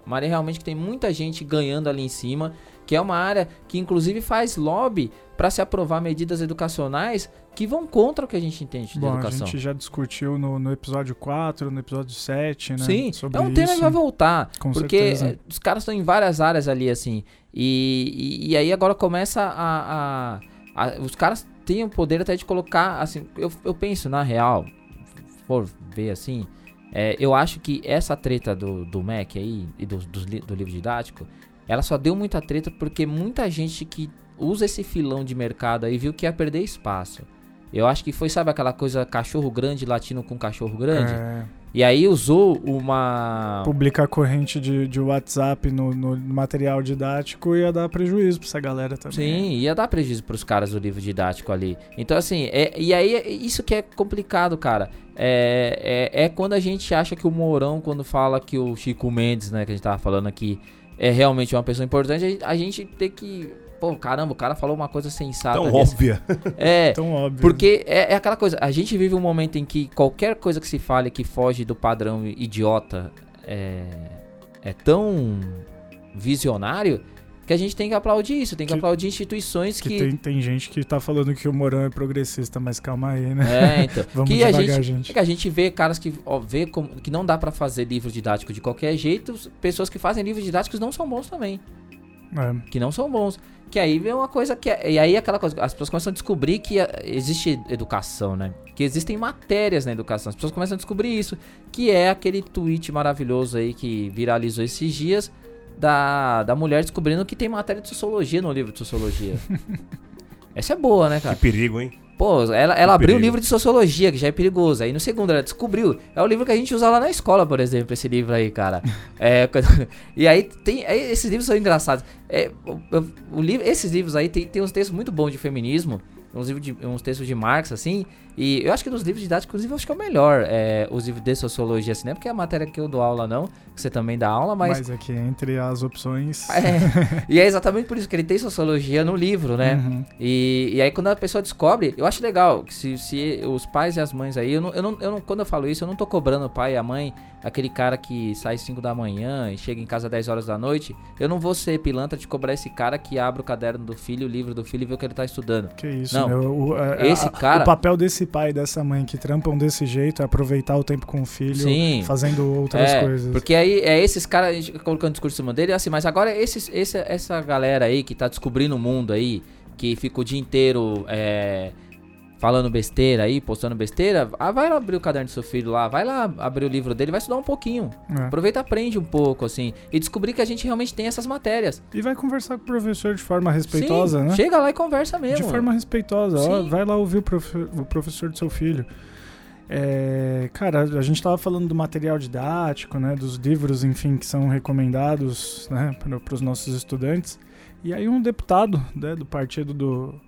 Uma área realmente que tem muita gente ganhando ali em cima, que é uma área que inclusive faz lobby para se aprovar medidas educacionais que vão contra o que a gente entende de Bom, educação. A gente já discutiu no, no, episódio 4, no episódio 7, né? Sim, é um tema que vai voltar. Com porque certeza. os caras estão em várias áreas ali, assim. E, e, e aí agora começa a, a, a, Os caras têm o poder até de colocar, assim, eu, eu penso, na real, for ver assim, é, eu acho que essa treta do, do Mac aí e do, do, do livro didático, ela só deu muita treta porque muita gente que usa esse filão de mercado aí viu que ia perder espaço. Eu acho que foi, sabe aquela coisa cachorro grande latino com cachorro grande? É. E aí usou uma. Publicar corrente de, de WhatsApp no, no, material didático ia dar prejuízo pra essa galera também. Sim, ia dar prejuízo pros caras do livro didático ali. Então, assim, é, e aí é isso que é complicado, cara. É, é, é quando a gente acha que o Mourão, quando fala que o Chico Mendes, né, que a gente tava falando aqui, é realmente uma pessoa importante, a gente tem que pô, caramba, o cara falou uma coisa sensata. Tão óbvia. É, <laughs> Tão óbvio. Porque é, é, aquela coisa, a gente vive um momento em que qualquer coisa que se fale que foge do padrão idiota é, é tão visionário que a gente tem que aplaudir isso, tem que, que aplaudir instituições que... que... Tem, tem, gente que tá falando que o Morão é progressista, mas calma aí, né? É, então. <laughs> Vamos que devagar, a gente, gente. É que a gente vê caras que ó, vê como, que não dá para fazer livro didático de qualquer jeito, pessoas que fazem livros didáticos não são bons também. É. Que não são bons. Que aí vem uma coisa que. É, e aí aquela coisa. As pessoas começam a descobrir que existe educação, né? Que existem matérias na educação. As pessoas começam a descobrir isso. Que é aquele tweet maravilhoso aí que viralizou esses dias da, da mulher descobrindo que tem matéria de sociologia no livro de sociologia. <laughs> Essa é boa, né, cara? Que perigo, hein? Pô, ela, ela abriu o livro de sociologia, que já é perigoso. Aí no segundo ela descobriu. É o livro que a gente usa lá na escola, por exemplo, esse livro aí, cara. <laughs> é, <laughs> e aí tem. Aí, esses livros são engraçados. É, o, o, livro, esses livros aí tem, tem uns textos muito bons de feminismo uns, livros de, uns textos de Marx, assim. E eu acho que dos livros didáticos, inclusive, eu acho que é o melhor. É, os livros de sociologia, assim, não é porque é a matéria que eu dou aula, não. Que você também dá aula, mas. Mas aqui entre as opções. É, <laughs> e é exatamente por isso que ele tem sociologia no livro, né? Uhum. E, e aí, quando a pessoa descobre, eu acho legal que se, se os pais e as mães aí, eu não, eu não, eu não, quando eu falo isso, eu não tô cobrando o pai e a mãe aquele cara que sai 5 da manhã e chega em casa 10 horas da noite, eu não vou ser pilantra de cobrar esse cara que abre o caderno do filho, o livro do filho e vê o que ele tá estudando. Que isso, não. Meu, o, a, esse a, cara... o papel desse pai e dessa mãe que trampam desse jeito é aproveitar o tempo com o filho Sim. fazendo outras é, coisas. Porque aí é esses caras, colocando o discurso em cima dele, é assim, mas agora esses, esse, essa galera aí que tá descobrindo o mundo aí, que fica o dia inteiro. É, falando besteira aí, postando besteira, ah, vai lá abrir o caderno do seu filho lá, vai lá abrir o livro dele, vai estudar um pouquinho. É. Aproveita, aprende um pouco, assim, e descobrir que a gente realmente tem essas matérias. E vai conversar com o professor de forma respeitosa, Sim, né? Chega lá e conversa mesmo. De forma respeitosa, ó, vai lá ouvir o, prof, o professor do seu filho. É, cara, a gente estava falando do material didático, né, dos livros, enfim, que são recomendados né, para os nossos estudantes. E aí um deputado né, do partido do,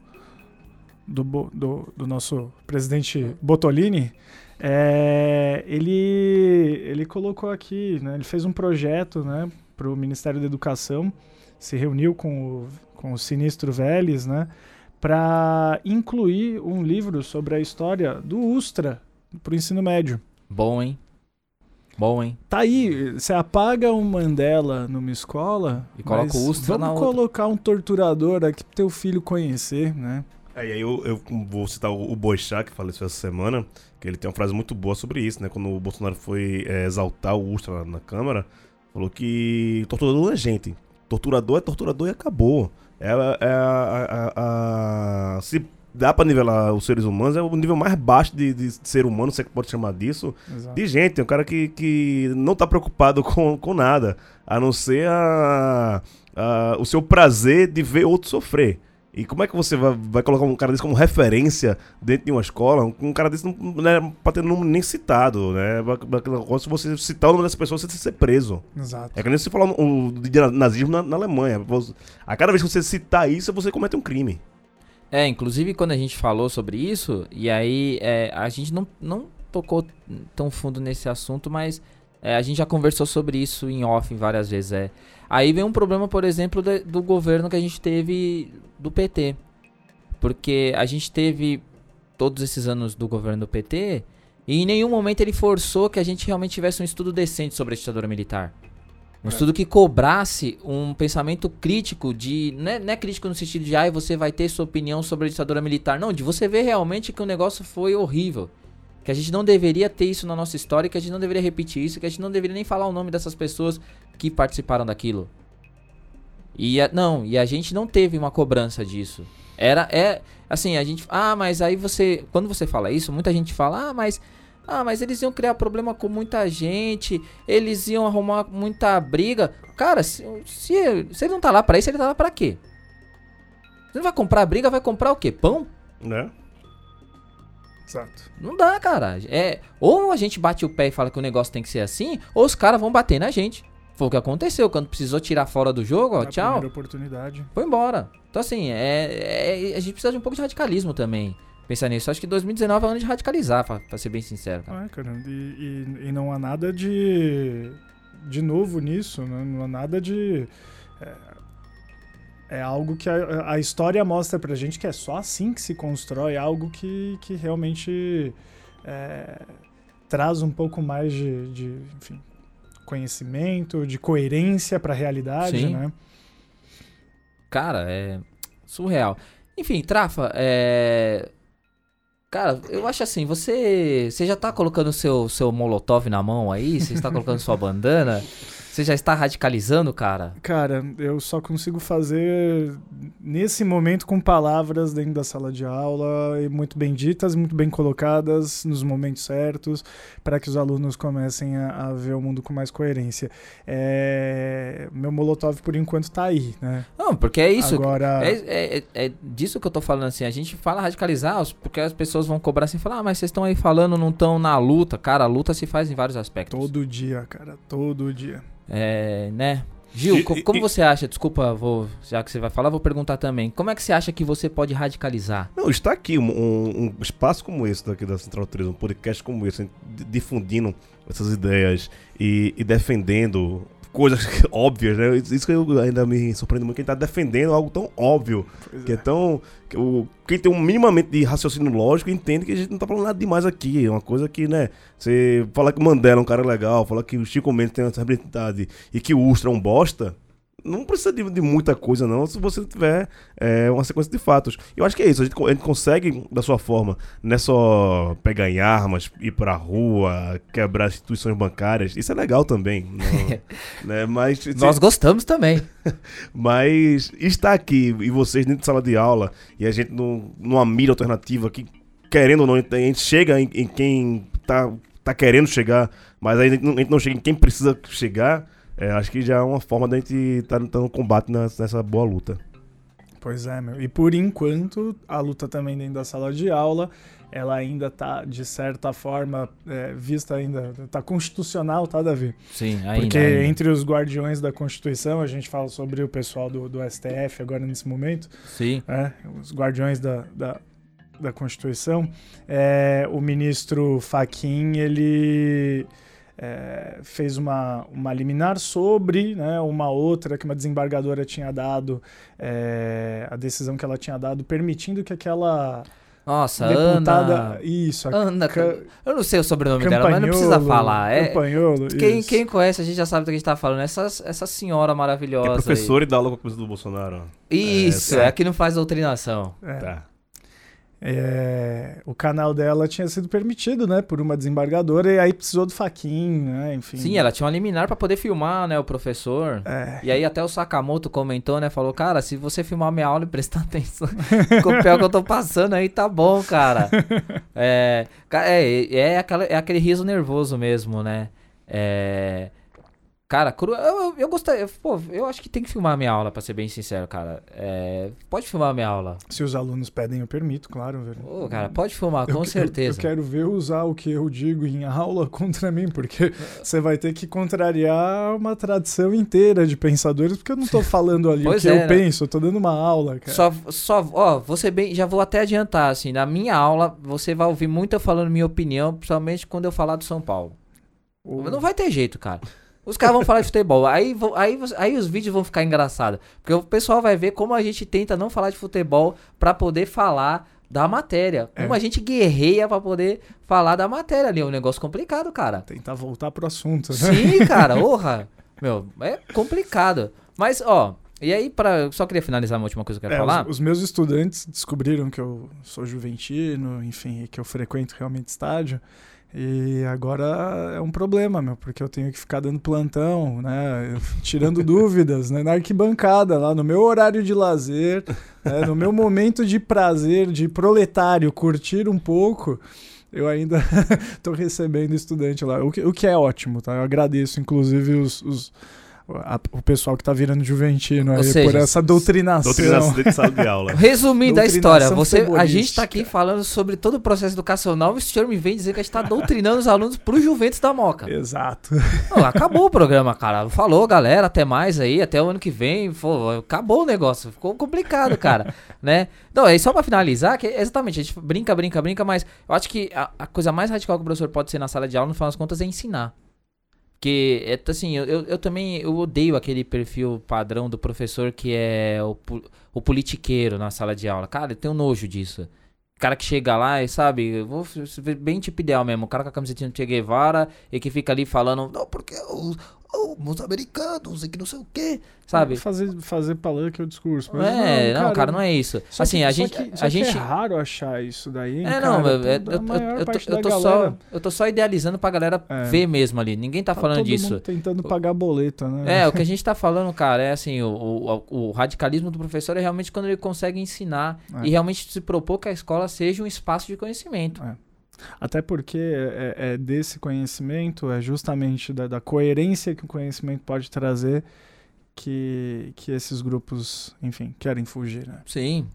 do, do, do nosso presidente Botolini, é, ele, ele colocou aqui, né, ele fez um projeto né, para o Ministério da Educação, se reuniu com o, com o Sinistro Vélez, né, para incluir um livro sobre a história do Ustra para o ensino médio. Bom, hein? Bom, hein? Tá aí, você apaga um Mandela numa escola e coloca o Ustra vamos colocar um torturador aqui pro teu filho conhecer, né? É, e aí eu, eu vou citar o, o Boixá, que faleceu essa semana, que ele tem uma frase muito boa sobre isso, né? Quando o Bolsonaro foi é, exaltar o Ustra na, na Câmara, Falou que torturador não é gente. Torturador é torturador e acabou. É, é a, a- a- se dá pra nivelar os seres humanos, é o nível mais baixo de, de ser humano, se é que pode chamar disso, Exato. de gente. É um cara que, que não tá preocupado com, com nada, a não ser a, a- o seu prazer de ver outro sofrer. E como é que você vai, vai colocar um cara desse como referência dentro de uma escola? Um, um cara desse não, não é pra ter nome nem citado, né? Se você citar o nome dessa pessoa, você tem que ser preso. Exato. É que nem você falar o, o de nazismo na, na Alemanha. Você- A cada vez que você citar isso, você comete um crime. É, inclusive quando a gente falou sobre isso, e aí é, a gente não, não tocou tão fundo nesse assunto, mas é, a gente já conversou sobre isso em off várias vezes. É. Aí vem um problema, por exemplo, de- do governo que a gente teve do PT. Porque a gente teve todos esses anos do governo do PT e em nenhum momento ele forçou que a gente realmente tivesse um estudo decente sobre a ditadura militar. Um É. estudo que cobrasse um pensamento crítico de. Não é, não é crítico no sentido de, ai, você vai ter sua opinião sobre a ditadura militar. Não, de você ver realmente que o negócio foi horrível. Que a gente não deveria ter isso na nossa história, que a gente não deveria repetir isso, que a gente não deveria nem falar o nome dessas pessoas que participaram daquilo. E a, não, e a gente não teve uma cobrança disso. Era, é, assim, a gente, ah, mas aí você, quando você fala isso, muita gente fala, ah, mas, ah, mas eles iam criar problema com muita gente, eles iam arrumar muita briga. Cara, se, se, se ele não tá lá pra isso, ele tá lá pra quê? Você não vai comprar briga, vai comprar o quê? Pão? Né? Exato. Não dá, cara. É, ou a gente bate o pé e fala que o negócio tem que ser assim, ou os caras vão bater na gente. Foi o que aconteceu quando precisou tirar fora do jogo, ó, tchau. primeira oportunidade. Foi embora. Então, assim, é, é- a gente precisa de um pouco de radicalismo também. Pensar nisso. Acho que 2019 é ano de radicalizar, pra, pra ser bem sincero, cara. Ah, cara, e, e- e não há nada de, de novo nisso, né? não há nada de. É, é algo que a, a história mostra pra gente que é só assim que se constrói algo que, que realmente é, traz um pouco mais de, de, enfim, conhecimento, de coerência pra realidade, Sim. né? Cara, é surreal. Enfim, Trafa, é. Cara, eu acho assim, você. Você já tá colocando seu, seu molotov na mão aí? Você está colocando sua bandana? <laughs> Você já está radicalizando, cara? Cara, eu só consigo fazer nesse momento com palavras dentro da sala de aula, e muito bem ditas, muito bem colocadas nos momentos certos, para que os alunos comecem a, a ver o mundo com mais coerência. É, meu Molotov, por enquanto, tá aí, né? Não, porque é isso. Agora, É, é- é- é disso que eu tô falando assim. A gente fala radicalizar, porque as pessoas vão cobrar assim, falar, ah, mas vocês estão aí falando, não estão na luta. Cara, a luta se faz em vários aspectos. todo dia, cara, todo dia. É, né? Gil, E- co- como e- você acha? Desculpa, vou, já que você vai falar, vou perguntar também. Como é que você acha que você pode radicalizar? Não, está aqui um, um- um espaço como esse daqui da Central 3, um podcast como esse, di- difundindo essas ideias e, e defendendo coisas <laughs> óbvias, né? Isso que eu ainda me surpreendo muito, quem tá defendendo algo tão óbvio, Pois que é é. tão... Que o, quem tem um minimamente de raciocínio lógico entende que a gente não tá falando nada demais aqui, é uma coisa que, né, você fala que o Mandela é um cara legal, fala que o Chico Mendes tem essa habilidade e que o Ustra é um bosta, não precisa de, de muita coisa, não, se você tiver é, uma sequência de fatos. Eu acho que é isso, a gente, a gente consegue, da sua forma, não é só pegar em armas, ir pra rua, quebrar instituições bancárias, isso é legal também, <laughs> não- né? Mas, Nós gostamos também. <laughs> mas estar aqui e vocês dentro de sala de aula e a gente num- numa mídia alternativa que, querendo ou não, a gente chega em, em quem tá, tá querendo chegar, mas aí a gente não, a gente não chega em quem precisa chegar, é, acho que já é uma forma da gente estar tá, no combate nessa, nessa boa luta. Pois é, meu. E por enquanto, a luta também dentro da sala de aula, ela ainda tá, de certa forma, é, vista ainda, tá constitucional, tá, Davi? Sim, ainda. Porque ainda. entre os guardiões da Constituição, a gente fala sobre o pessoal do, do STF agora nesse momento, Sim. né? os guardiões da, da, da Constituição, é, o ministro Faquim, ele é, fez uma, uma liminar sobre né, uma outra que uma desembargadora tinha dado, é, a decisão que ela tinha dado, permitindo que aquela Nossa, deputada... Ana. Isso, a Ana. Ca- Eu não sei o sobrenome dela, mas não precisa falar. É, Campanholo, quem, isso. quem conhece, a gente já sabe do que a gente tá falando. Essa, essa senhora maravilhosa. é aí. professor e dá aula com a coisa do Bolsonaro. Isso, É, é, que não faz doutrinação. É. Tá. É, o canal dela tinha sido permitido, né, por uma desembargadora e aí precisou do faquin, né, enfim. Sim, ela tinha uma liminar para poder filmar, né, o professor. É. E aí até o Sakamoto comentou, né, falou, cara, se você filmar minha aula e prestar atenção <laughs> com o pior que eu tô passando aí, tá bom, cara. <laughs> é, é, é, aquela, é aquele riso nervoso mesmo, né. É... Cara, cru, eu, eu, gostaria. Pô, eu acho que tem que filmar a minha aula, pra ser bem sincero, cara. É, pode filmar a minha aula. Se os alunos pedem, eu permito, claro, velho. Cara, pode filmar, com eu, certeza. Eu, eu, quero ver usar o que eu digo em aula <laughs> contra mim, porque <laughs> você vai ter que contrariar uma tradição inteira de pensadores, porque eu não tô <laughs> falando ali o que é, eu né? penso, eu tô dando uma aula, cara. Só, só, ó, você bem, já vou até adiantar, assim, na minha aula, você vai ouvir muito eu falando minha opinião, principalmente quando eu falar do São Paulo. Não vai ter jeito, cara. Os caras vão falar de futebol. Aí, aí, aí os vídeos vão ficar engraçados. Porque o pessoal vai ver como a gente tenta não falar de futebol para poder falar da matéria. É. Como a gente guerreia para poder falar da matéria ali. É um negócio complicado, cara. Tentar voltar pro assunto, né? Sim, <laughs> cara. Orra. Meu, é complicado. Mas, ó, e aí, para só queria finalizar uma última coisa que eu quero é, falar. Os, os, meus estudantes descobriram que eu sou juventino, enfim, que eu frequento realmente estádio. E agora é um problema, meu, porque eu tenho que ficar dando plantão, né? <laughs> Tirando <laughs> dúvidas, né? Na arquibancada, lá no meu horário de lazer, né? no meu momento de prazer, de proletário, curtir um pouco, eu ainda <laughs> estou recebendo estudante lá. O que, o que é ótimo, tá? Eu agradeço, inclusive, os, os a, o pessoal que tá virando juventino aí seja, por essa doutrinação. Doutrinação de sala de aula. <laughs> Resumindo a história, você, a gente tá aqui falando sobre todo o processo educacional e o senhor me vem dizer que a gente tá doutrinando os alunos pro Juventus da Moca. Exato. Pô, acabou o programa, cara. Falou, galera, até mais aí, até o ano que vem. Pô, acabou o negócio, ficou complicado, cara, <laughs> né? Não, aí só pra finalizar, que exatamente, a gente brinca, brinca, brinca, mas eu acho que a, a coisa mais radical que o professor pode ser na sala de aula, no final das contas, é ensinar. Porque, é, assim, eu, eu, eu, também eu odeio aquele perfil padrão do professor que é o, o politiqueiro na sala de aula. Cara, eu tenho nojo disso. cara que chega lá e sabe, vou bem tipo ideal mesmo, o cara com a camisetinha do Che Guevara e que fica ali falando, não, porque os, os americanos e que não sei o quê sabe? Fazer, fazer palanque é o discurso. Mas é, não, cara, não, cara, não é isso. Assim, que, a gente. Que, a gente... é raro achar isso daí. É, não, eu, eu, eu, tô, eu, tô só, eu tô só idealizando pra galera é. ver mesmo ali. Ninguém tá, tá falando disso. tentando pagar boleta, né? É, o que a gente tá falando, cara, é assim: o, o, o radicalismo do professor é realmente quando ele consegue ensinar é. e realmente se propor que a escola seja um espaço de conhecimento. É. Até porque é, é, desse conhecimento, é justamente da, da coerência que o conhecimento pode trazer que, que esses grupos, enfim, querem fugir, né? Sim.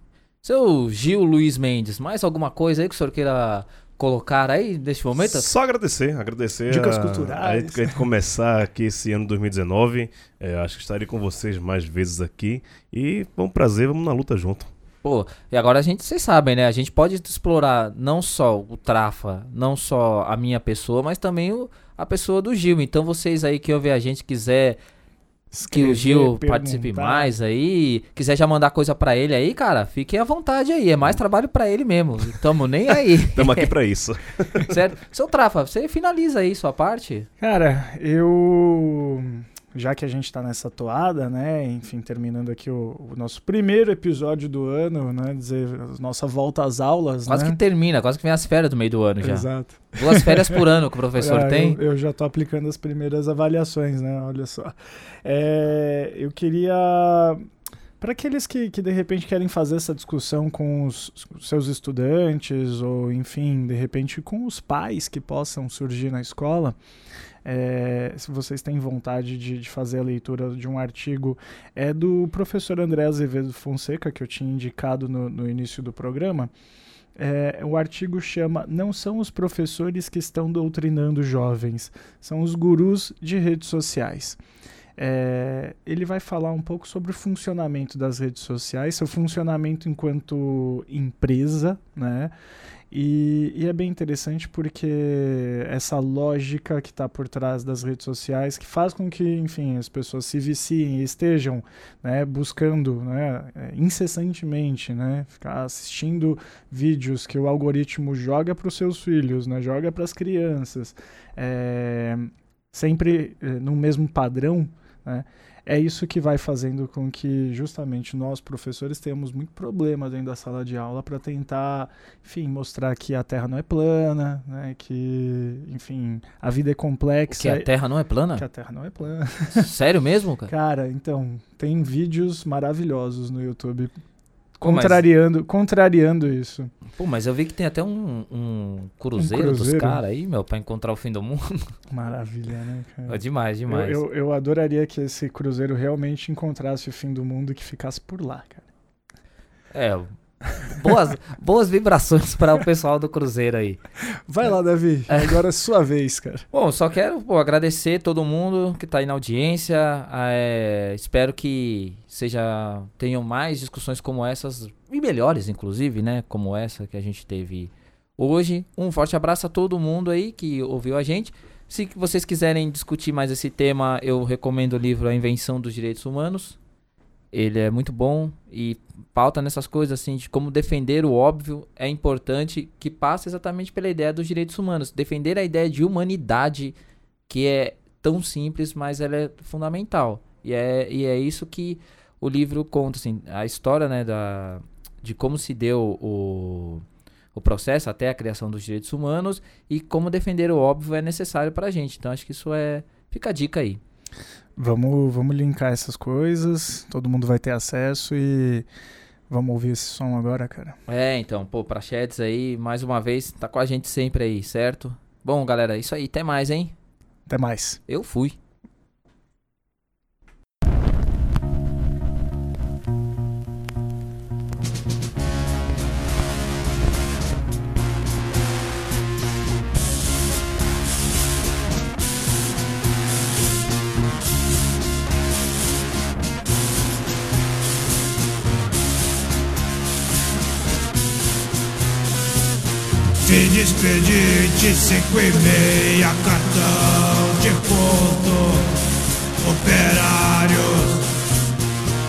Seu Gil Luiz Mendes, mais alguma coisa aí que o senhor queira colocar aí neste momento? Só agradecer, agradecer. Dicas a, culturais. A, a gente começar aqui esse ano 2019. É, acho que estarei com vocês mais vezes aqui. E foi um prazer, vamos na luta junto. Pô, e agora a gente, vocês sabem, né? A gente pode explorar não só o Trafa, não só a minha pessoa, mas também o, a pessoa do Gil. Então vocês aí que ouvem a gente quiser que o Gil participe mais aí, quiser já mandar coisa para ele aí, cara, fiquem à vontade aí. É mais trabalho para ele mesmo. Tamo nem <laughs> aí. Tamo aqui para isso. <laughs> certo? Seu Trafa, você finaliza aí sua parte? Cara, eu já que a gente está nessa toada, né? Enfim, terminando aqui o, o, nosso primeiro episódio do ano, né? Dizer, nossa volta às aulas. Quase né? que termina, quase que vem as férias do meio do ano já. Exato. Duas férias por ano que o professor <laughs> é, tem. Eu, eu, já estou aplicando as primeiras avaliações, né? Olha só. É, eu queria. Para aqueles que, que de repente querem fazer essa discussão com os, os seus estudantes, ou enfim, de repente com os pais que possam surgir na escola, é, se vocês têm vontade de, de, fazer a leitura de um artigo, é do professor André Azevedo Fonseca, que eu tinha indicado no, no início do programa. É, o artigo chama Não são os professores que estão doutrinando jovens, são os gurus de redes sociais. É, ele vai falar um pouco sobre o funcionamento das redes sociais, seu funcionamento enquanto empresa, né? E, e, é bem interessante porque essa lógica que está por trás das redes sociais, que faz com que, enfim, as pessoas se viciem e estejam né, buscando né, é, incessantemente, né, ficar assistindo vídeos que o algoritmo joga para os seus filhos, né, joga para as crianças, é, sempre é, no mesmo padrão, né? É isso que vai fazendo com que justamente nós professores tenhamos muito problema dentro da sala de aula para tentar, enfim, mostrar que a Terra não é plana, né? Que, enfim, a vida é complexa. Que a Terra não é plana? Que a Terra não é plana. Sério mesmo, cara? <laughs> Cara, então, tem vídeos maravilhosos no YouTube Contrariando, mas... contrariando isso. Pô, mas eu vi que tem até um, um cruzeiro, um cruzeiro. dos caras aí, meu, pra encontrar o fim do mundo. <laughs> Maravilha, né, cara? É demais, demais. Eu, eu, eu, adoraria que esse cruzeiro realmente encontrasse o fim do mundo e que ficasse por lá, cara. É, boas, boas vibrações para o pessoal do Cruzeiro aí. Vai lá, Davi. É. Agora é sua vez, cara. Bom, só quero pô, agradecer todo mundo que está aí na audiência. É, espero que seja tenham mais discussões como essas e melhores, inclusive, né? Como essa que a gente teve hoje. Um forte abraço a todo mundo aí que ouviu a gente. Se vocês quiserem discutir mais esse tema, eu recomendo o livro A Invenção dos Direitos Humanos. Ele é muito bom e pauta nessas coisas assim de como defender o óbvio é importante que passa exatamente pela ideia dos direitos humanos, defender a ideia de humanidade que é tão simples, mas ela é fundamental. E é, e é isso que o livro conta assim, a história, né, da de como se deu o o processo até a criação dos direitos humanos e como defender o óbvio é necessário para a gente. Então acho que isso é fica a dica aí. Vamos, vamos linkar essas coisas, todo mundo vai ter acesso e vamos ouvir esse som agora, cara. É, então, pô, pra Chats aí, mais uma vez, tá com a gente sempre aí, certo? Bom, galera, é isso aí, até mais, hein? Até mais. Eu fui. Fim expediente, cinco e meia, cartão de ponto. Operários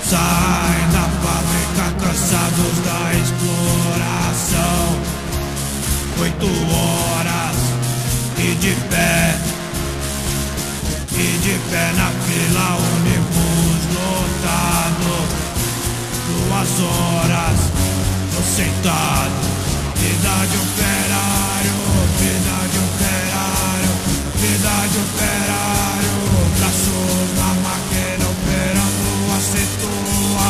saem da fábrica cansados da exploração. Oito horas e de pé, e de pé na fila, ônibus lotado. Duas horas, tô sentado Vida de operário, vida de operário, vida de operário, braços na máquina operando a situação.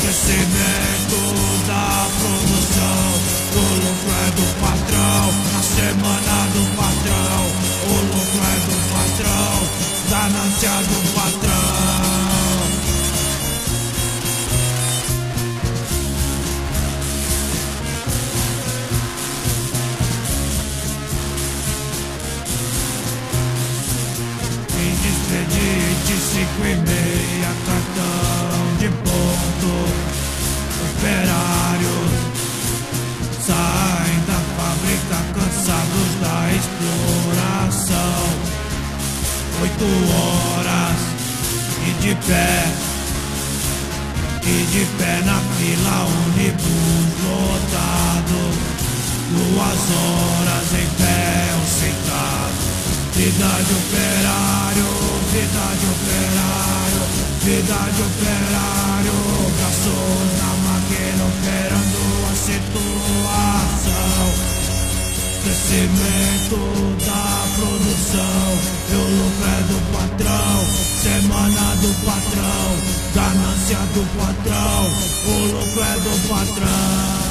Crescimento da produção, o lucro é do patrão, na semana do patrão, o lucro é do patrão, ganância do patrão. Cinco e meia, cartão de ponto. Operários saem da fábrica cansados da exploração. Oito horas e de pé, e de pé na fila, ônibus lotado. Duas horas em pé ou sentado. Vida de operário Vida de operário, vida de operário. Braços na máquina operando a situação Crescimento da produção E o lucro do patrão Semana do patrão Ganância do patrão O lucro é do patrão